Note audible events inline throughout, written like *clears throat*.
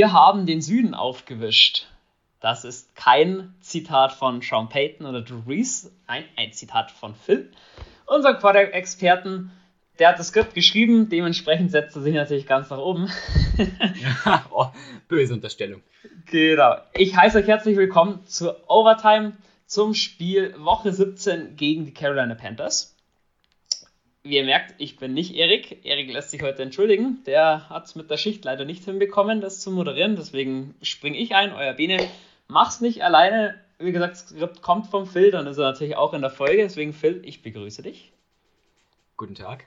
Wir haben den Süden aufgewischt. Das ist kein Zitat von Sean Payton oder Drew Reese, ein, ein Zitat von Phil, unser Quarterback-Experten. Der hat das Skript geschrieben, dementsprechend setzt er sich natürlich ganz nach oben. ja, *laughs* oh, böse Unterstellung. Genau. Ich heiße euch herzlich willkommen zur Overtime zum Spiel Woche 17 gegen die Carolina Panthers. Wie ihr merkt, ich bin nicht Erik. Erik lässt sich heute entschuldigen. Der hat es mit der Schicht leider nicht hinbekommen, das zu moderieren. Deswegen springe ich ein, euer Bene. Mach's nicht alleine. Wie gesagt, das Skript kommt vom Phil, dann ist er natürlich auch in der Folge. Deswegen, Phil, ich begrüße dich. Guten Tag.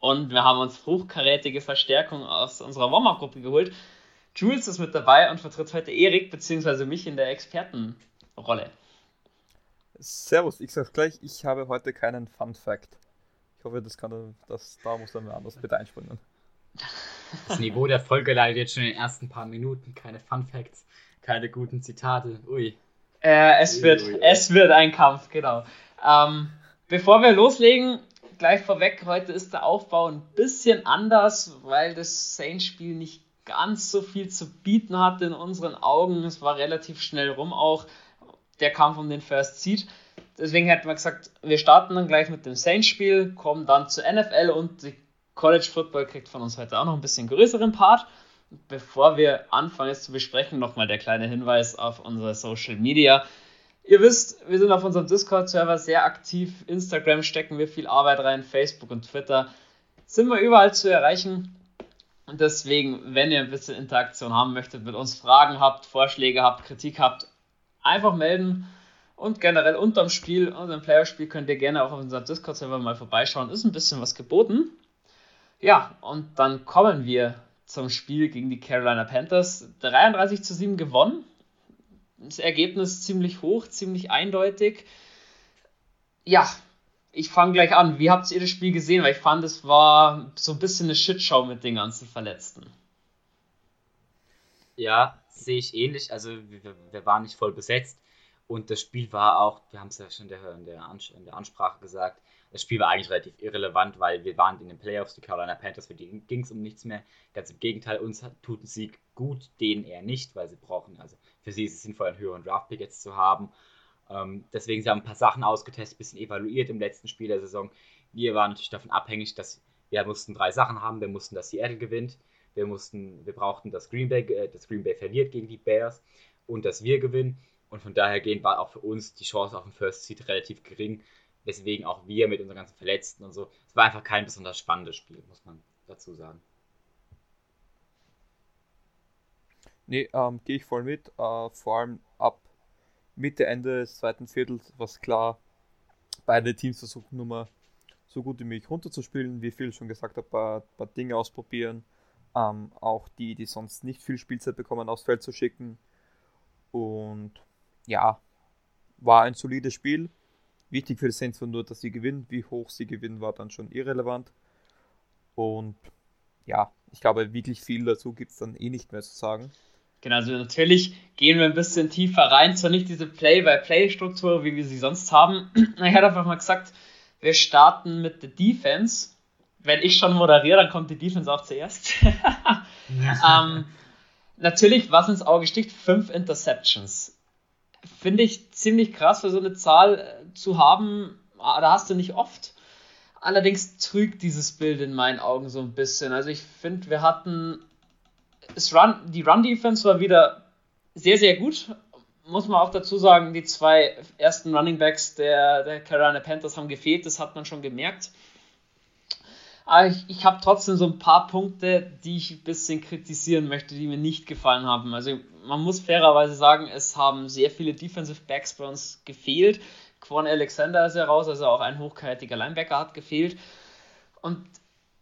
Und wir haben uns hochkarätige Verstärkung aus unserer Warm-Up-Gruppe geholt. Jules ist mit dabei und vertritt heute Erik bzw. mich in der Expertenrolle. Servus, ich sag's gleich, ich habe heute keinen Fun Fact. Ich hoffe, das kann das, da muss dann anders bitte einspringen. Das Niveau der Folge leidet jetzt schon in den ersten paar Minuten. Keine Fun Facts, keine guten Zitate. Ui. Äh, es, ui, wird, ui, ui. es wird ein Kampf, genau. Ähm, bevor wir loslegen, gleich vorweg, heute ist der Aufbau ein bisschen anders, weil das Saints-Spiel nicht ganz so viel zu bieten hatte in unseren Augen. Es war relativ schnell rum auch der Kampf um den First Seed. Deswegen hätten wir gesagt, wir starten dann gleich mit dem Saints-Spiel, kommen dann zur NFL und die College Football kriegt von uns heute auch noch ein bisschen größeren Part. Bevor wir anfangen, es zu besprechen, nochmal der kleine Hinweis auf unsere Social Media. Ihr wisst, wir sind auf unserem Discord-Server sehr aktiv. Instagram stecken wir viel Arbeit rein, Facebook und Twitter sind wir überall zu erreichen. Und deswegen, wenn ihr ein bisschen Interaktion haben möchtet, mit uns Fragen habt, Vorschläge habt, Kritik habt, einfach melden. Und generell unterm Spiel, unserem Playerspiel, könnt ihr gerne auch auf unserem Discord-Server mal vorbeischauen. Ist ein bisschen was geboten. Ja, und dann kommen wir zum Spiel gegen die Carolina Panthers. 33 zu 7 gewonnen. Das Ergebnis ziemlich hoch, ziemlich eindeutig. Ja, ich fange gleich an. Wie habt ihr das Spiel gesehen? Weil ich fand, es war so ein bisschen eine Shitshow mit den ganzen Verletzten. Ja, sehe ich ähnlich. Also wir, wir, waren nicht voll besetzt und das Spiel war auch, wir haben es ja schon in der, in, der Ansprache gesagt, das Spiel war eigentlich relativ irrelevant, weil wir waren in den Playoffs, die Carolina Panthers, für die ging es um nichts mehr. Ganz im Gegenteil, uns tut ein Sieg gut, denen eher nicht, weil sie brauchen, also für sie ist es sinnvoll, einen höheren Draftpick jetzt zu haben. Ähm, deswegen, sie haben ein paar Sachen ausgetestet, ein bisschen evaluiert im letzten Spiel der Saison. Wir waren natürlich davon abhängig, dass wir mussten drei Sachen haben. Wir mussten, dass Seattle gewinnt. Wir mussten, wir brauchten, dass Green Bay, äh, dass Green Bay verliert gegen die Bears und dass wir gewinnen. Und von daher gehen war auch für uns die Chance auf den First Seed relativ gering. Weswegen auch wir mit unseren ganzen Verletzten und so. Es war einfach kein besonders spannendes Spiel, muss man dazu sagen. Nee, ähm, gehe ich voll mit. Äh, vor allem ab Mitte, Ende des zweiten Viertels war es klar, beide Teams versuchen nur mal so gut wie möglich runterzuspielen. Wie viel schon gesagt habe, ein paar, paar Dinge ausprobieren ähm, auch die, die sonst nicht viel Spielzeit bekommen, aufs Feld zu schicken. Und ja, war ein solides Spiel. Wichtig für die Saints war nur, dass sie gewinnen. Wie hoch sie gewinnen, war dann schon irrelevant. Und ja, ich glaube, wirklich viel dazu gibt es dann eh nicht mehr zu sagen. Genau, also natürlich gehen wir ein bisschen tiefer rein. Zwar nicht diese Play-by-Play-Struktur, wie wir sie sonst haben. *clears throat* Ich hätte einfach mal gesagt, wir starten mit der Defense wenn ich schon moderiere, dann kommt die Defense auch zuerst. *laughs* *laughs* ähm, natürlich, was ins Auge sticht, fünf Interceptions. Finde ich ziemlich krass für so eine Zahl äh, zu haben. Ah, da hast du nicht oft. Allerdings trügt dieses Bild in meinen Augen so ein bisschen. Also ich finde, wir hatten Run, die Run-Defense war wieder sehr, sehr gut. Muss man auch dazu sagen, die zwei ersten Running Backs der, der Carolina Panthers haben gefehlt, das hat man schon gemerkt. Aber ich, ich habe trotzdem so ein paar Punkte, die ich ein bisschen kritisieren möchte, die mir nicht gefallen haben. Also man muss fairerweise sagen, es haben sehr viele Defensive Backs bei uns gefehlt. Quan Alexander ist ja raus, also auch ein hochkarätiger Linebacker hat gefehlt. Und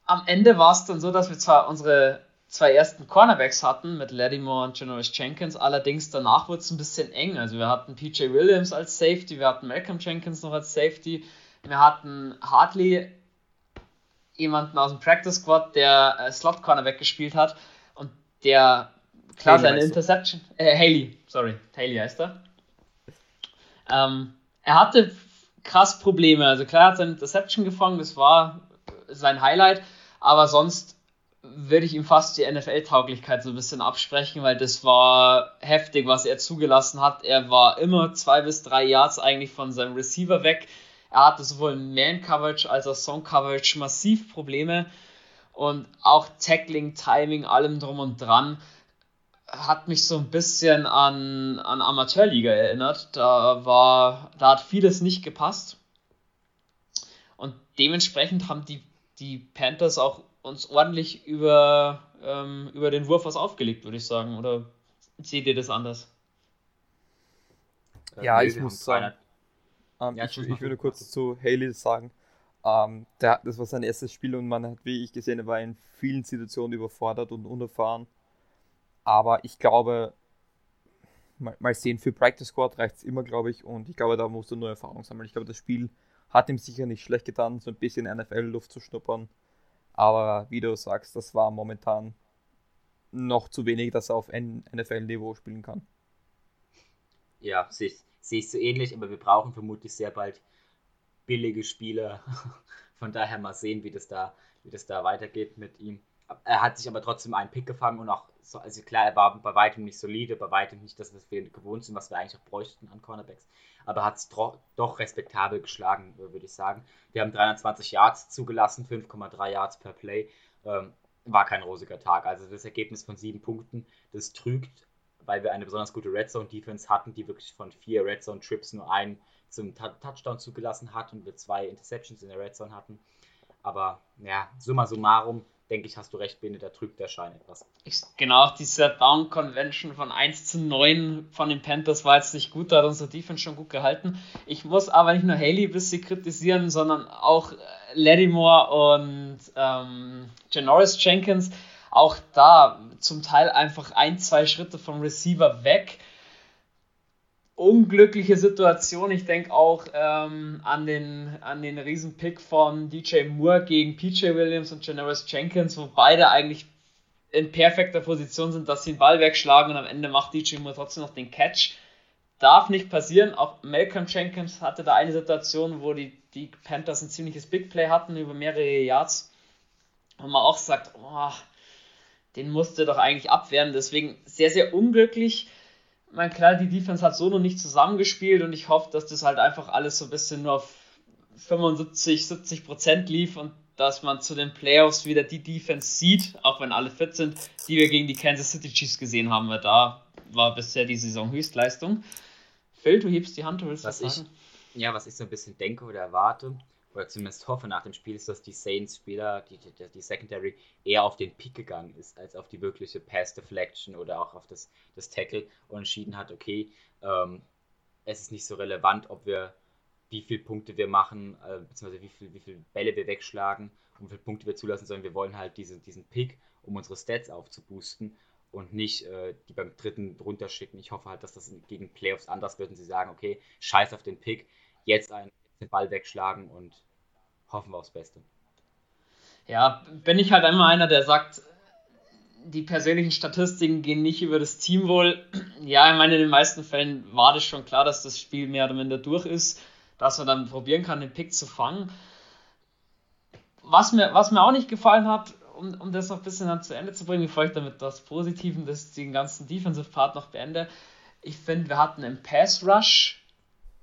am Ende war es dann so, dass wir zwar unsere zwei ersten Cornerbacks hatten mit Lattimore und Janoris Jenkins, allerdings danach wurde es ein bisschen eng. Also wir hatten PJ Williams als Safety, wir hatten Malcolm Jenkins noch als Safety, wir hatten Hartley jemanden aus dem Practice Squad, der äh, Slot Cornerback gespielt hat und der klar Haley seine Interception, äh, Haley, sorry, Haley heißt er. Ähm, er hatte krass Probleme, also klar hat seine Interception gefangen, das war sein Highlight, aber sonst würde ich ihm fast die NFL-Tauglichkeit so ein bisschen absprechen, weil das war heftig, was er zugelassen hat. Er war immer zwei bis drei Yards eigentlich von seinem Receiver weg. Er hatte sowohl Man-Coverage als auch Song-Coverage massiv Probleme und auch Tackling, Timing, allem drum und dran hat mich so ein bisschen an, an Amateurliga erinnert. Da war, da hat vieles nicht gepasst. Und dementsprechend haben die, die Panthers auch uns ordentlich über, ähm, über den Wurf was aufgelegt, würde ich sagen. Oder seht ihr das anders? Ja, ich muss sagen. Ähm, ja, ich, ich würde kurz zu Haley sagen. Ähm, der, das war sein erstes Spiel und man hat, wie ich gesehen habe, war in vielen Situationen überfordert und unerfahren. Aber ich glaube, mal, mal sehen, für Practice Squad reicht es immer, glaube ich. Und ich glaube, da musst du nur Erfahrung sammeln. Ich glaube, das Spiel hat ihm sicher nicht schlecht getan, so ein bisschen NFL-Luft zu schnuppern. Aber wie du sagst, das war momentan noch zu wenig, dass er auf NFL-Niveau spielen kann. Ja, sehe ich so ähnlich, aber wir brauchen vermutlich sehr bald billige Spieler. *laughs* Von daher mal sehen, wie das da, wie das da weitergeht mit ihm. Er hat sich aber trotzdem einen Pick gefangen und auch, so, also klar, er war bei weitem nicht solide, bei weitem nicht das, was wir gewohnt sind, was wir eigentlich auch bräuchten an Cornerbacks. Aber hat es doch respektabel geschlagen, würde ich sagen. Wir haben 320 Yards zugelassen, 5,3 Yards per Play. Ähm, war kein rosiger Tag. Also das Ergebnis von sieben Punkten, das trügt, weil wir eine besonders gute Red Zone Defense hatten, die wirklich von vier Red Zone Trips nur einen zum Touchdown zugelassen hat und wir zwei Interceptions in der Red Zone hatten. Aber ja, summa summarum, denke ich, hast du recht, Bene, da trügt der Schein etwas. Genau, diese Down Convention von 1 zu 9 von den Panthers war jetzt nicht gut, da hat unsere Defense schon gut gehalten. Ich muss aber nicht nur Haley ein bisschen kritisieren, sondern auch Lattimore und ähm, Janoris Jenkins. Auch da zum Teil einfach ein, zwei Schritte vom Receiver weg unglückliche Situation. Ich denke auch ähm, an den, an den Riesenpick von DJ Moore gegen PJ Williams und Janoris Jenkins, wo beide eigentlich in perfekter Position sind, dass sie den Ball wegschlagen und am Ende macht DJ Moore trotzdem noch den Catch. Darf nicht passieren. Auch Malcolm Jenkins hatte da eine Situation, wo die, die Panthers ein ziemliches Big Play hatten über mehrere Yards. Und man auch sagt, oh, den musste doch eigentlich abwehren. Deswegen sehr, sehr unglücklich mein klar, die Defense hat so noch nicht zusammengespielt und ich hoffe, dass das halt einfach alles so ein bisschen nur auf 75, 70 Prozent lief und dass man zu den Playoffs wieder die Defense sieht, auch wenn alle fit sind, die wir gegen die Kansas City Chiefs gesehen haben, weil da war bisher die Saison Höchstleistung. Phil, du hebst die Hand, du willst was, was sagen? Ich, ja, was ich so ein bisschen denke oder erwarte, oder zumindest hoffe nach dem Spiel, ist, dass die Saints-Spieler, die, die, die, Secondary, eher auf den Pick gegangen ist, als auf die wirkliche Pass-Deflection oder auch auf das, das Tackle und entschieden hat, okay, ähm, es ist nicht so relevant, ob wir, wie viele Punkte wir machen, äh, beziehungsweise wie viele wie viel Bälle wir wegschlagen und wie viele Punkte wir zulassen, sondern wir wollen halt diese, diesen Pick, um unsere Stats aufzuboosten und nicht äh, die beim dritten runterschicken. Ich hoffe halt, dass das gegen Playoffs anders wird und sie sagen, okay, scheiß auf den Pick, jetzt ein den Ball wegschlagen und hoffen wir aufs Beste. Ja, bin ich halt einmal einer, der sagt, die persönlichen Statistiken gehen nicht über das Team wohl. Ja, ich meine, in den meisten Fällen war das schon klar, dass das Spiel mehr oder minder durch ist, dass man dann probieren kann, den Pick zu fangen. Was mir, was mir auch nicht gefallen hat, um, um das noch ein bisschen dann zu Ende zu bringen, bevor ich damit das Positiven, das den ganzen Defensive Part noch beende. Ich finde, wir hatten im Pass Rush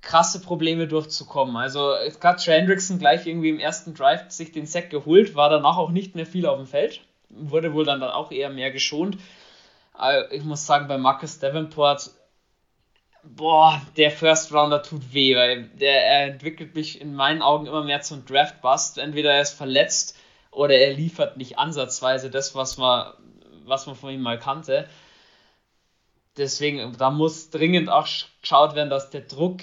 krasse Probleme durchzukommen. Also es hat Hendrickson gleich irgendwie im ersten Drive sich den Sack geholt, war danach auch nicht mehr viel auf dem Feld, wurde wohl dann, auch eher mehr geschont. Aber ich muss sagen, bei Marcus Davenport, boah, der First Rounder tut weh, weil der er entwickelt mich in meinen Augen immer mehr zum Draft Bust. Entweder er ist verletzt oder er liefert nicht ansatzweise das, was man, was man von ihm mal kannte. Deswegen, da muss dringend auch geschaut werden, dass der Druck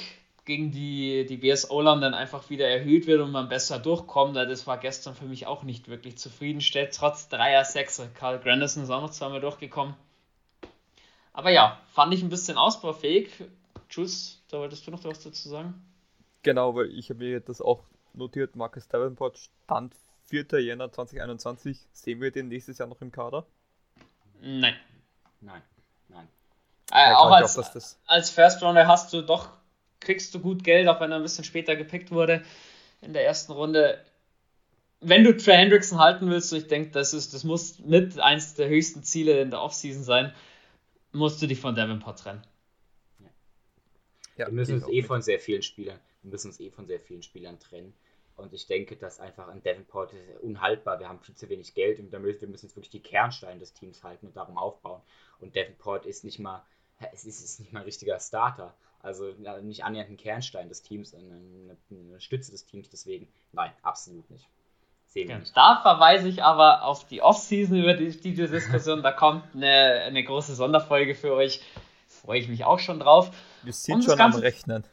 gegen die, die BSO-Land dann einfach wieder erhöht wird und man besser durchkommt. Das war gestern für mich auch nicht wirklich zufriedenstellend. Trotz 3er 6 Karl Grandison ist auch noch zweimal durchgekommen. Aber ja, fand ich ein bisschen ausbaufähig. Jules, da wolltest du noch was dazu sagen? Genau, weil ich habe mir das auch notiert. Marcus Davenport stand 4. Jänner 2021. Sehen wir den nächstes Jahr noch im Kader? Nein. Nein. Nein. Äh, auch als, auch, als First Rounder hast du doch kriegst du gut Geld, auch wenn er ein bisschen später gepickt wurde in der ersten Runde. wenn du Trey Hendrickson halten willst, und ich denke, das, das muss mit eins der höchsten Ziele in der Offseason sein, musst du dich von Davenport trennen. Ja, wir müssen uns eh von sehr vielen Spielern, wir müssen uns eh von sehr vielen Spielern trennen. Und ich denke, dass einfach ein Davenport ist unhaltbar. Wir haben viel zu wenig Geld und wir müssen jetzt wirklich die Kernsteine des Teams halten und darum aufbauen. Und Davenport ist nicht mal, es ist, ist nicht mal ein richtiger Starter. Also nicht annähernd ein Kernstein des Teams, eine, eine Stütze des Teams. Deswegen, nein, absolut nicht. Sehen wir nicht. Da verweise ich aber auf die Offseason über die, die Diskussion. da kommt eine, eine große Sonderfolge für euch. Freue ich mich auch schon drauf. Wir sind schon Ganze, am Rechnen.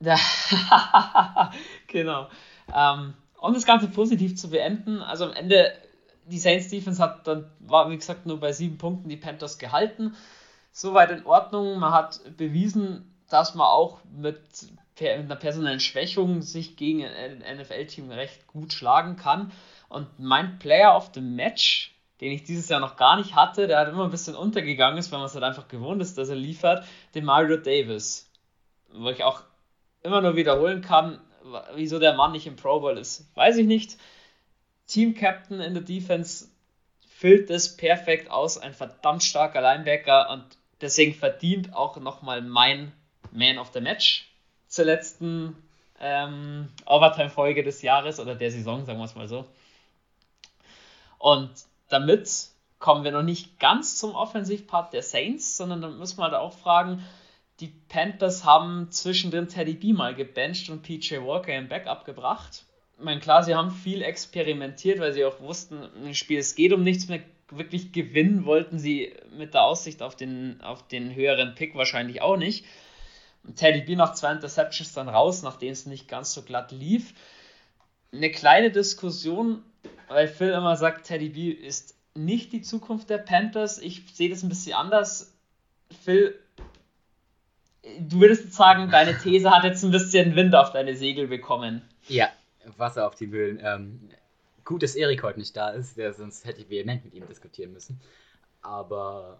*laughs* genau. Ähm, um das Ganze positiv zu beenden, also am Ende, die Saints Defense hat dann, war wie gesagt, nur bei sieben Punkten die Panthers gehalten. Soweit in Ordnung. Man hat bewiesen, dass man auch mit, einer personellen Schwächung sich gegen ein NFL-Team recht gut schlagen kann. Und mein Player of the Match, den ich dieses Jahr noch gar nicht hatte, der hat immer ein bisschen untergegangen ist, weil man es halt einfach gewohnt ist, dass er liefert, den Mario Davis. Wo ich auch immer nur wiederholen kann, wieso der Mann nicht im Pro Bowl ist, weiß ich nicht. Team Captain in der Defense füllt es perfekt aus, ein verdammt starker Linebacker und deswegen verdient auch nochmal mein Man of the Match zur letzten ähm, Overtime-Folge des Jahres oder der Saison, sagen wir es mal so. Und damit kommen wir noch nicht ganz zum Offensivpart der Saints, sondern dann müssen wir halt auch fragen, die Panthers haben zwischendrin Teddy B mal gebencht und PJ Walker im Backup gebracht. Ich meine, klar, sie haben viel experimentiert, weil sie auch wussten, im Spiel, es geht um nichts mehr. Wirklich gewinnen wollten sie mit der Aussicht auf den, auf den höheren Pick wahrscheinlich auch nicht. Teddy B nach zwei Interceptions dann raus, nachdem es nicht ganz so glatt lief. Eine kleine Diskussion, weil Phil immer sagt, Teddy B ist nicht die Zukunft der Panthers. Ich sehe das ein bisschen anders. Phil, du würdest sagen, deine These hat jetzt ein bisschen Wind auf deine Segel bekommen. Ja, Wasser auf die Mühlen. Ähm, gut, dass Erik heute nicht da ist, der, sonst hätte ich vehement mit ihm diskutieren müssen. Aber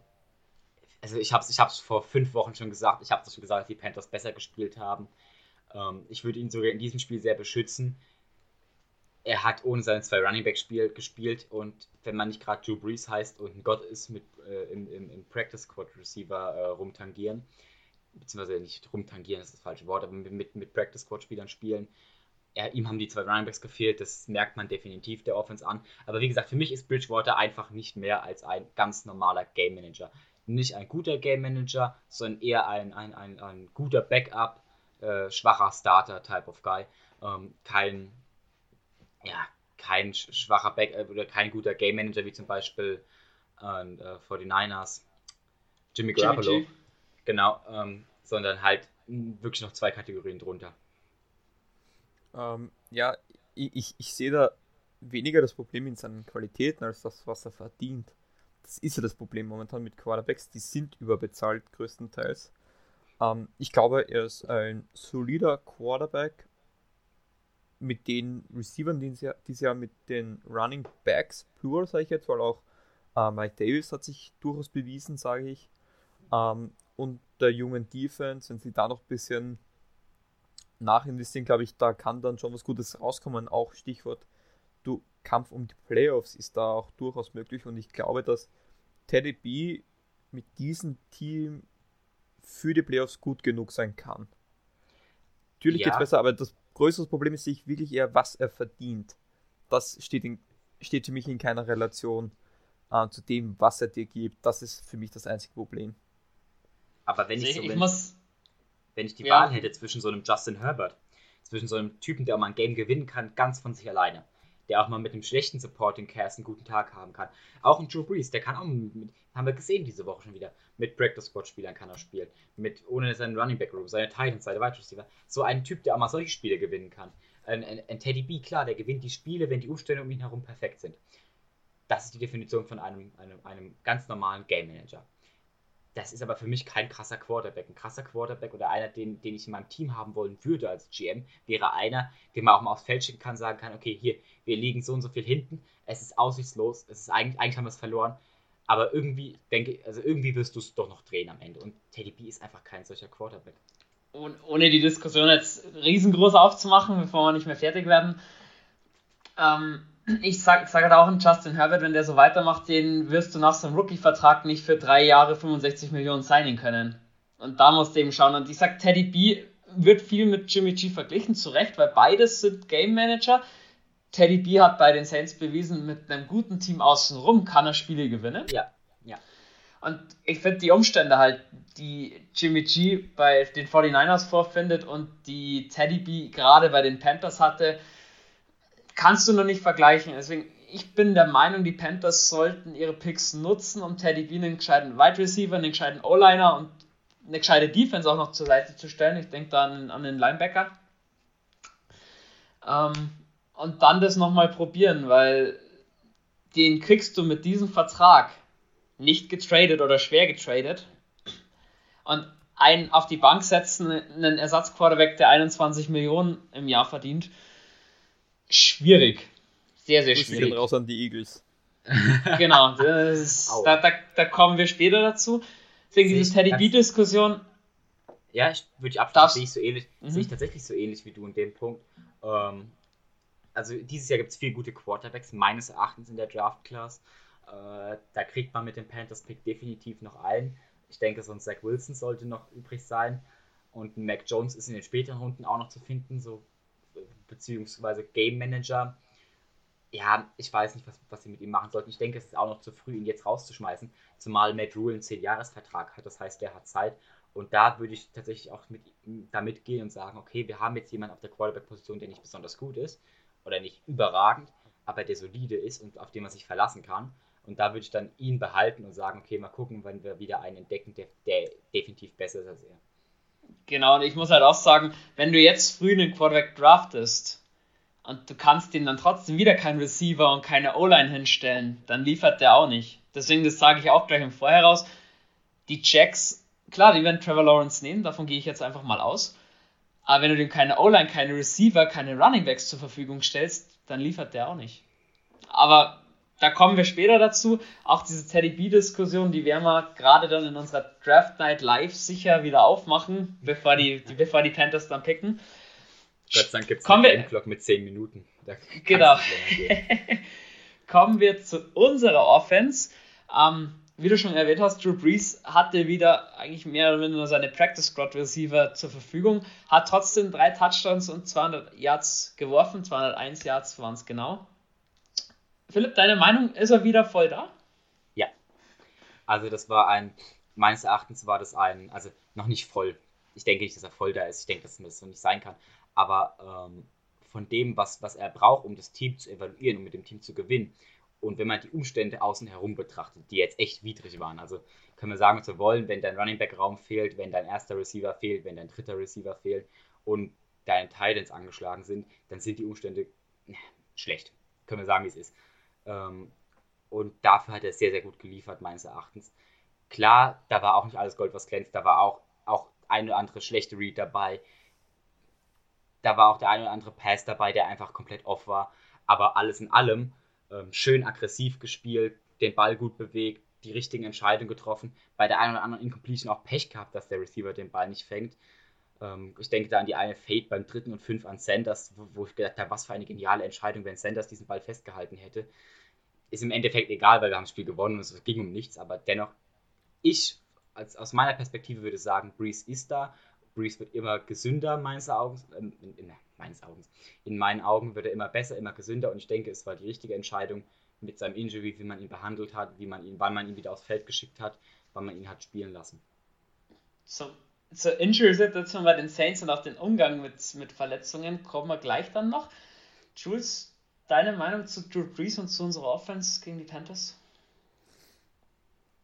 also ich habe es ich vor fünf Wochen schon gesagt, ich habe es schon gesagt, dass die Panthers besser gespielt haben. Ähm, ich würde ihn sogar in diesem Spiel sehr beschützen. Er hat ohne seine zwei Running Back gespielt und wenn man nicht gerade Drew Brees heißt und ein Gott ist mit äh, im, im, im Practice Squad Receiver äh, rumtangieren, beziehungsweise nicht rumtangieren, ist das falsche Wort, aber mit, mit Practice Squad Spielern spielen. Ja, ihm haben die zwei Runningbacks gefehlt, das merkt man definitiv der Offense an. Aber wie gesagt, für mich ist Bridgewater einfach nicht mehr als ein ganz normaler Game Manager. Nicht ein guter Game Manager, sondern eher ein, ein, ein, ein guter Backup, äh, schwacher Starter Type of Guy. Ähm, kein, ja, kein schwacher Backup äh, oder kein guter Game Manager wie zum Beispiel äh, 49ers Jimmy Garoppolo. Jimmy Genau, ähm, sondern halt wirklich noch zwei Kategorien drunter. Ähm, ja, ich, ich sehe da weniger das Problem in seinen Qualitäten als das, was er verdient. Das ist ja das Problem momentan mit Quarterbacks, die sind überbezahlt größtenteils. Ähm, ich glaube, er ist ein solider Quarterback mit den Receivern, die sie dieses Jahr mit den Running Backs, plural sage ich jetzt, weil auch äh, Mike Davis hat sich durchaus bewiesen, sage ich. Ähm, und der jungen Defense, wenn sie da noch ein bisschen nachinvestieren, glaube ich, da kann dann schon was Gutes rauskommen. Auch Stichwort Kampf um die Playoffs ist da auch durchaus möglich und ich glaube, dass Teddy B mit diesem Team für die Playoffs gut genug sein kann. Natürlich ja. geht es besser, aber das größere Problem ist sich wirklich eher, was er verdient. Das steht, in, steht für mich in keiner Relation äh, zu dem, was er dir gibt. Das ist für mich das einzige Problem. Aber wenn ich, so, wenn, muss, wenn ich die ja. Wahl hätte zwischen so einem Justin Herbert, zwischen so einem Typen, der auch mal ein Game gewinnen kann, ganz von sich alleine, der auch mal mit einem schlechten Supporting Cast einen guten Tag haben kann. Auch ein Drew Brees, der kann auch, mit, haben wir gesehen diese Woche schon wieder, mit Practice Squad Spielern kann er spielen, mit ohne seinen Running Back Room, seine Titans, seine Wide Receiver. So ein Typ, der auch mal solche Spiele gewinnen kann. Ein, ein, ein Teddy B, klar, der gewinnt die Spiele, wenn die Umstände um ihn herum perfekt sind. Das ist die Definition von einem, einem, einem ganz normalen Game Manager. Das ist aber für mich kein krasser Quarterback. Ein krasser Quarterback oder einer, den, den ich in meinem Team haben wollen würde als GM, wäre einer, den man auch mal aufs Feld schicken kann, sagen kann, okay, hier, wir liegen so und so viel hinten, es ist aussichtslos, es ist eigentlich, eigentlich haben wir es verloren, aber irgendwie, denke also irgendwie wirst du es doch noch drehen am Ende. Und Teddy B ist einfach kein solcher Quarterback. Und ohne die Diskussion jetzt riesengroß aufzumachen, bevor wir nicht mehr fertig werden, Ähm, ich sage sag halt auch in Justin Herbert, wenn der so weitermacht, den wirst du nach seinem Rookie-Vertrag nicht für drei Jahre 65 Millionen signen können. Und da musst du eben schauen. Und ich sage, Teddy B wird viel mit Jimmy G verglichen, zu Recht, weil beides sind Game Manager. Teddy B hat bei den Saints bewiesen, mit einem guten Team außenrum kann er Spiele gewinnen. Ja, ja. Und ich finde die Umstände halt, die Jimmy G bei den 49ers vorfindet und die Teddy B gerade bei den Panthers hatte, kannst du noch nicht vergleichen. Deswegen, ich bin der Meinung, die Panthers sollten ihre Picks nutzen, um Teddy B einen gescheiten Wide Receiver, einen gescheiten O-Liner und eine gescheite Defense auch noch zur Seite zu stellen. Ich denke da an, an den Linebacker. Ähm, und dann das nochmal probieren, weil den kriegst du mit diesem Vertrag nicht getradet oder schwer getradet. Und einen auf die Bank setzen, einen Ersatzquarterback, der 21 Millionen im Jahr verdient, schwierig. Sehr, sehr schwierig. raus an die Eagles. genau, das, *laughs* da, da, da kommen wir später dazu. Deswegen diese Teddy B-Diskussion. Ja, ich würde ich abschließen, sehe ich so ähnlich, mhm. sehe ich tatsächlich so ähnlich wie du in dem Punkt. Ähm, also dieses Jahr gibt es vier gute Quarterbacks, meines Erachtens in der Draft-Class. Äh, da kriegt man mit dem Panthers-Pick definitiv noch einen. Ich denke, so ein Zach Wilson sollte noch übrig sein. Und Mac Jones ist in den späteren Runden auch noch zu finden, so beziehungsweise Game Manager. Ja, ich weiß nicht, was, was sie mit ihm machen sollten. Ich denke, es ist auch noch zu früh, ihn jetzt rauszuschmeißen, zumal Matt Rule einen 10-Jahres-Vertrag hat. Das heißt, der hat Zeit. Und da würde ich tatsächlich auch mit, damit gehen und sagen, okay, wir haben jetzt jemanden auf der Quarterback-Position, der nicht besonders gut ist oder nicht überragend, aber der solide ist und auf den man sich verlassen kann. Und da würde ich dann ihn behalten und sagen, okay, mal gucken, wenn wir wieder einen entdecken, der, der definitiv besser ist als er. Genau, und ich muss halt auch sagen, wenn du jetzt früh einen Quarterback draftest und du kannst ihm dann trotzdem wieder keinen Receiver und keine O-Line hinstellen, dann liefert der auch nicht. Deswegen, das sage ich auch gleich im Vorher. Die Checks, klar, die werden Trevor Lawrence nehmen, davon gehe ich jetzt einfach mal aus. Aber wenn du dem keine O-Line, keine Receiver, keine Running Backs zur Verfügung stellst, dann liefert der auch nicht. Aber da kommen wir später dazu. Auch diese Teddy B-Diskussion, die werden wir gerade dann in unserer Draft Night live sicher wieder aufmachen, bevor die, die *laughs* bevor die Panthers dann picken. Gott sei Dank gibt es einen Clock mit 10 Minuten. genau. *laughs* kommen wir zu unserer Offense. Ähm, wie du schon erwähnt hast, Drew Brees hatte wieder eigentlich mehr oder weniger seine Practice Squad Receiver zur Verfügung, hat trotzdem drei Touchdowns und 200 Yards geworfen, 201 Yards waren es genau. Philipp, deine Meinung, ist er wieder voll da? Ja. Also das war ein, meines Erachtens war das ein, also noch nicht voll. Ich denke nicht, dass er voll da ist. Ich denke, dass das so nicht sein kann. Aber ähm, von dem, was, was er braucht, um das Team zu evaluieren, um mit dem Team zu gewinnen, und wenn man die Umstände außen herum betrachtet, die jetzt echt widrig waren, also können wir sagen, was wir wollen, wenn dein Running Back Raum fehlt, wenn dein erster Receiver fehlt, wenn dein dritter Receiver fehlt und deine Titans angeschlagen sind, dann sind die Umstände schlecht. Können wir sagen, wie es ist. Ähm, und dafür hat er sehr, sehr gut geliefert, meines Erachtens. Klar, da war auch nicht alles Gold, was glänzt. Da war auch, auch ein oder andere schlechte Read dabei. Da war auch der ein oder andere Pass dabei, der einfach komplett off war. Aber alles in allem ähm, schön aggressiv gespielt, den Ball gut bewegt, die richtigen Entscheidungen getroffen. Bei der einen oder anderen Incompletion auch Pech gehabt, dass der Receiver den Ball nicht fängt. Ähm, ich denke da an die eine Fade beim dritten und fünf an Sanders, wo, wo ich gedacht habe, was für eine geniale Entscheidung, wenn Sanders diesen Ball festgehalten hätte. Ist im Endeffekt egal, weil wir haben das Spiel gewonnen und es ging um nichts, aber dennoch, ich als, aus meiner Perspektive würde sagen, Breeze ist da. Breeze wird immer gesünder, meines Augens. Äh, in, in, meines Augens. In meinen Augen wird er immer besser, immer gesünder und ich denke, es war die richtige Entscheidung mit seinem Injury, wie man ihn behandelt hat, wie man ihn, wann man ihn wieder aufs Feld geschickt hat, wann man ihn hat spielen lassen. So, zur Injury-Situation bei den Saints und auch den Umgang mit, mit Verletzungen kommen wir gleich dann noch. Jules, deine Meinung zu Drew Brees und zu unserer Offense gegen die Panthers?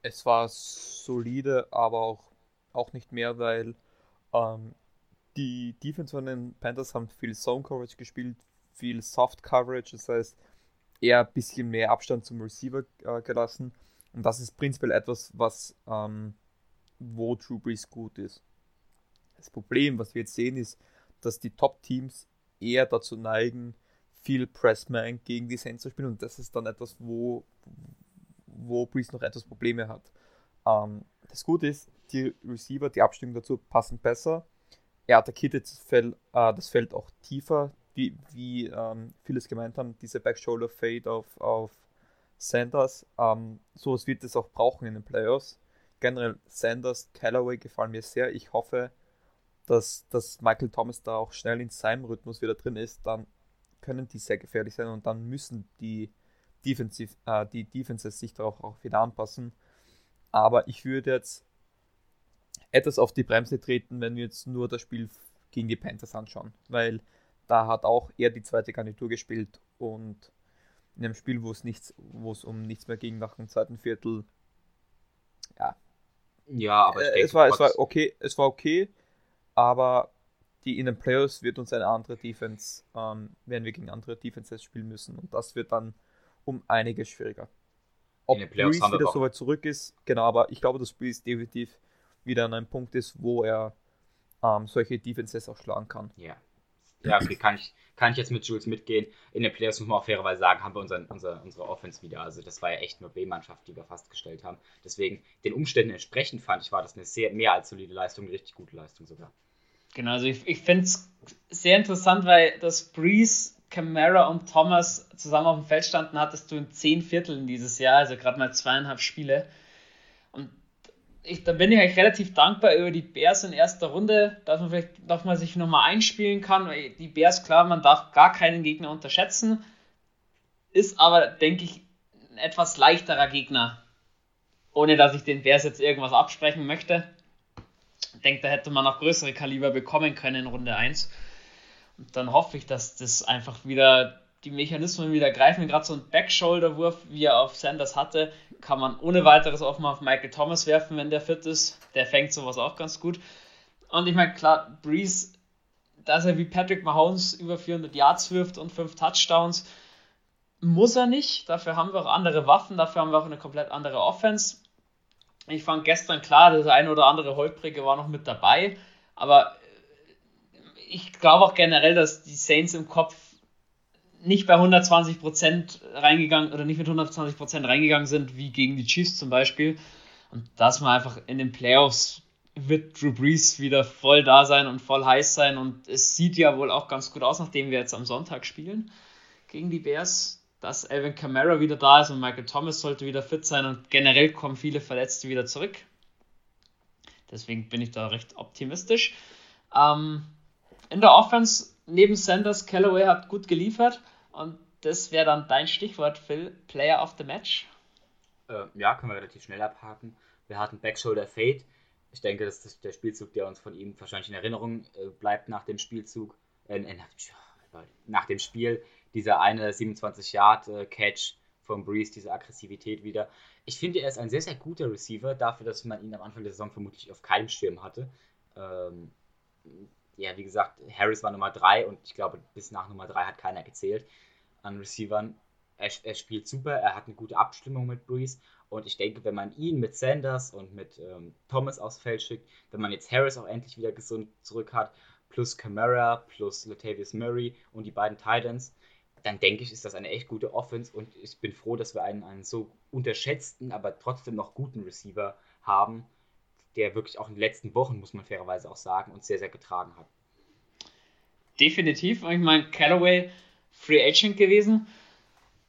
Es war solide, aber auch, auch nicht mehr, weil ähm, die Defense von den Panthers haben viel Zone Coverage gespielt, viel Soft Coverage, das heißt eher ein bisschen mehr Abstand zum Receiver äh, gelassen. Und das ist prinzipiell etwas, was ähm, wo Drew Brees gut ist. Das Problem, was wir jetzt sehen, ist, dass die Top-Teams eher dazu neigen, viel Pressman gegen die Saints spielen und das ist dann etwas, wo, wo Breeze noch etwas Probleme hat. Ähm, das Gute ist, die Receiver, die Abstimmung dazu passen besser. Er attackiert das Feld, äh, das Feld auch tiefer. wie, wie ähm, vieles gemeint haben, diese Backshoulder Fade auf, auf Sanders, ähm, sowas wird es auch brauchen in den Playoffs. Generell Sanders, Callaway gefallen mir sehr. Ich hoffe, dass, dass Michael Thomas da auch schnell in seinem Rhythmus wieder drin ist. Dann können die sehr gefährlich sein und dann müssen die, Defensive, äh, die Defenses sich darauf auch wieder anpassen. Aber ich würde jetzt etwas auf die Bremse treten, wenn wir jetzt nur das Spiel gegen die Panthers anschauen, weil da hat auch er die zweite Garnitur gespielt und in einem Spiel, wo es nichts, wo es um nichts mehr ging nach dem zweiten Viertel, ja. Ja, aber äh, denke, es war, es war okay, es war okay, aber die in den Playoffs wird uns eine andere Defense, ähm, werden wir gegen andere Defenses spielen müssen und das wird dann um einiges schwieriger. Ob Breeze wieder so weit zurück ist, genau, aber ich glaube, dass Breeze definitiv wieder an einem Punkt ist, wo er ähm, solche Defenses auch schlagen kann. Ja. Ja, okay, kann ich, kann ich jetzt mit Jules mitgehen. In den Playoffs muss man auch fairerweise sagen, haben wir unseren, unser, unsere Offense wieder. Also das war ja echt nur B-Mannschaft, die wir fast gestellt haben. Deswegen, den Umständen entsprechend fand ich, war das eine sehr mehr als solide Leistung, eine richtig gute Leistung sogar. Genau, also ich, ich finde es sehr interessant, weil das Breeze, Camara und Thomas zusammen auf dem Feld standen, hattest du in zehn Vierteln dieses Jahr, also gerade mal zweieinhalb Spiele. Und ich, da bin ich eigentlich relativ dankbar über die Bears in erster Runde, dass man vielleicht dass man sich nochmal einspielen kann. Die Bears, klar, man darf gar keinen Gegner unterschätzen, ist aber, denke ich, ein etwas leichterer Gegner. Ohne dass ich den Bears jetzt irgendwas absprechen möchte. Ich denke, da hätte man noch größere Kaliber bekommen können in Runde 1. Und dann hoffe ich, dass das einfach wieder die Mechanismen wieder greifen. Gerade so ein Backshoulder-Wurf, wie er auf Sanders hatte, kann man ohne weiteres auch mal auf Michael Thomas werfen, wenn der fit ist. Der fängt sowas auch ganz gut. Und ich meine, klar, Breeze, dass er wie Patrick Mahomes über 400 Yards wirft und 5 Touchdowns, muss er nicht. Dafür haben wir auch andere Waffen, dafür haben wir auch eine komplett andere Offense. Ich fand gestern klar, das eine oder andere Holprige war noch mit dabei, aber ich glaube auch generell, dass die Saints im Kopf nicht bei 120% reingegangen oder nicht mit 120% reingegangen sind, wie gegen die Chiefs zum Beispiel. Und dass man einfach in den Playoffs wird Drew Brees wieder voll da sein und voll heiß sein. Und es sieht ja wohl auch ganz gut aus, nachdem wir jetzt am Sonntag spielen gegen die Bears, dass Alvin Kamara wieder da ist und Michael Thomas sollte wieder fit sein und generell kommen viele Verletzte wieder zurück. Deswegen bin ich da recht optimistisch. Ähm, in der Offense neben Sanders, Callaway hat gut geliefert. Und das wäre dann dein Stichwort, Phil, Player of the Match. Äh, ja, können wir relativ schnell abhaken. Wir hatten Backshoulder Fade. Ich denke, das ist der Spielzug, der uns von ihm wahrscheinlich in Erinnerung äh, bleibt nach dem Spielzug. Äh, äh nach dem Spiel. Dieser eine 27-Yard-Catch äh, von Breeze, diese Aggressivität wieder. Ich finde, er ist ein sehr, sehr guter Receiver, dafür, dass man ihn am Anfang der Saison vermutlich auf keinem Schirm hatte. Ähm, ja, wie gesagt, Harris war Nummer 3 und ich glaube, bis nach Nummer 3 hat keiner gezählt an Receivern. Er, er, spielt super, er hat eine gute Abstimmung mit Breeze und ich denke, wenn man ihn mit Sanders und mit ähm, Thomas aufs Feld schickt, wenn man jetzt Harris auch endlich wieder gesund zurück hat, plus Camara, plus Latavius Murray und die beiden Titans, dann denke ich, ist das eine echt gute Offense und ich bin froh, dass wir einen, einen so unterschätzten, aber trotzdem noch guten Receiver haben, der wirklich auch in den letzten Wochen, muss man fairerweise auch sagen, uns sehr, sehr getragen hat. Definitiv. Ich meine, Callaway Free Agent gewesen.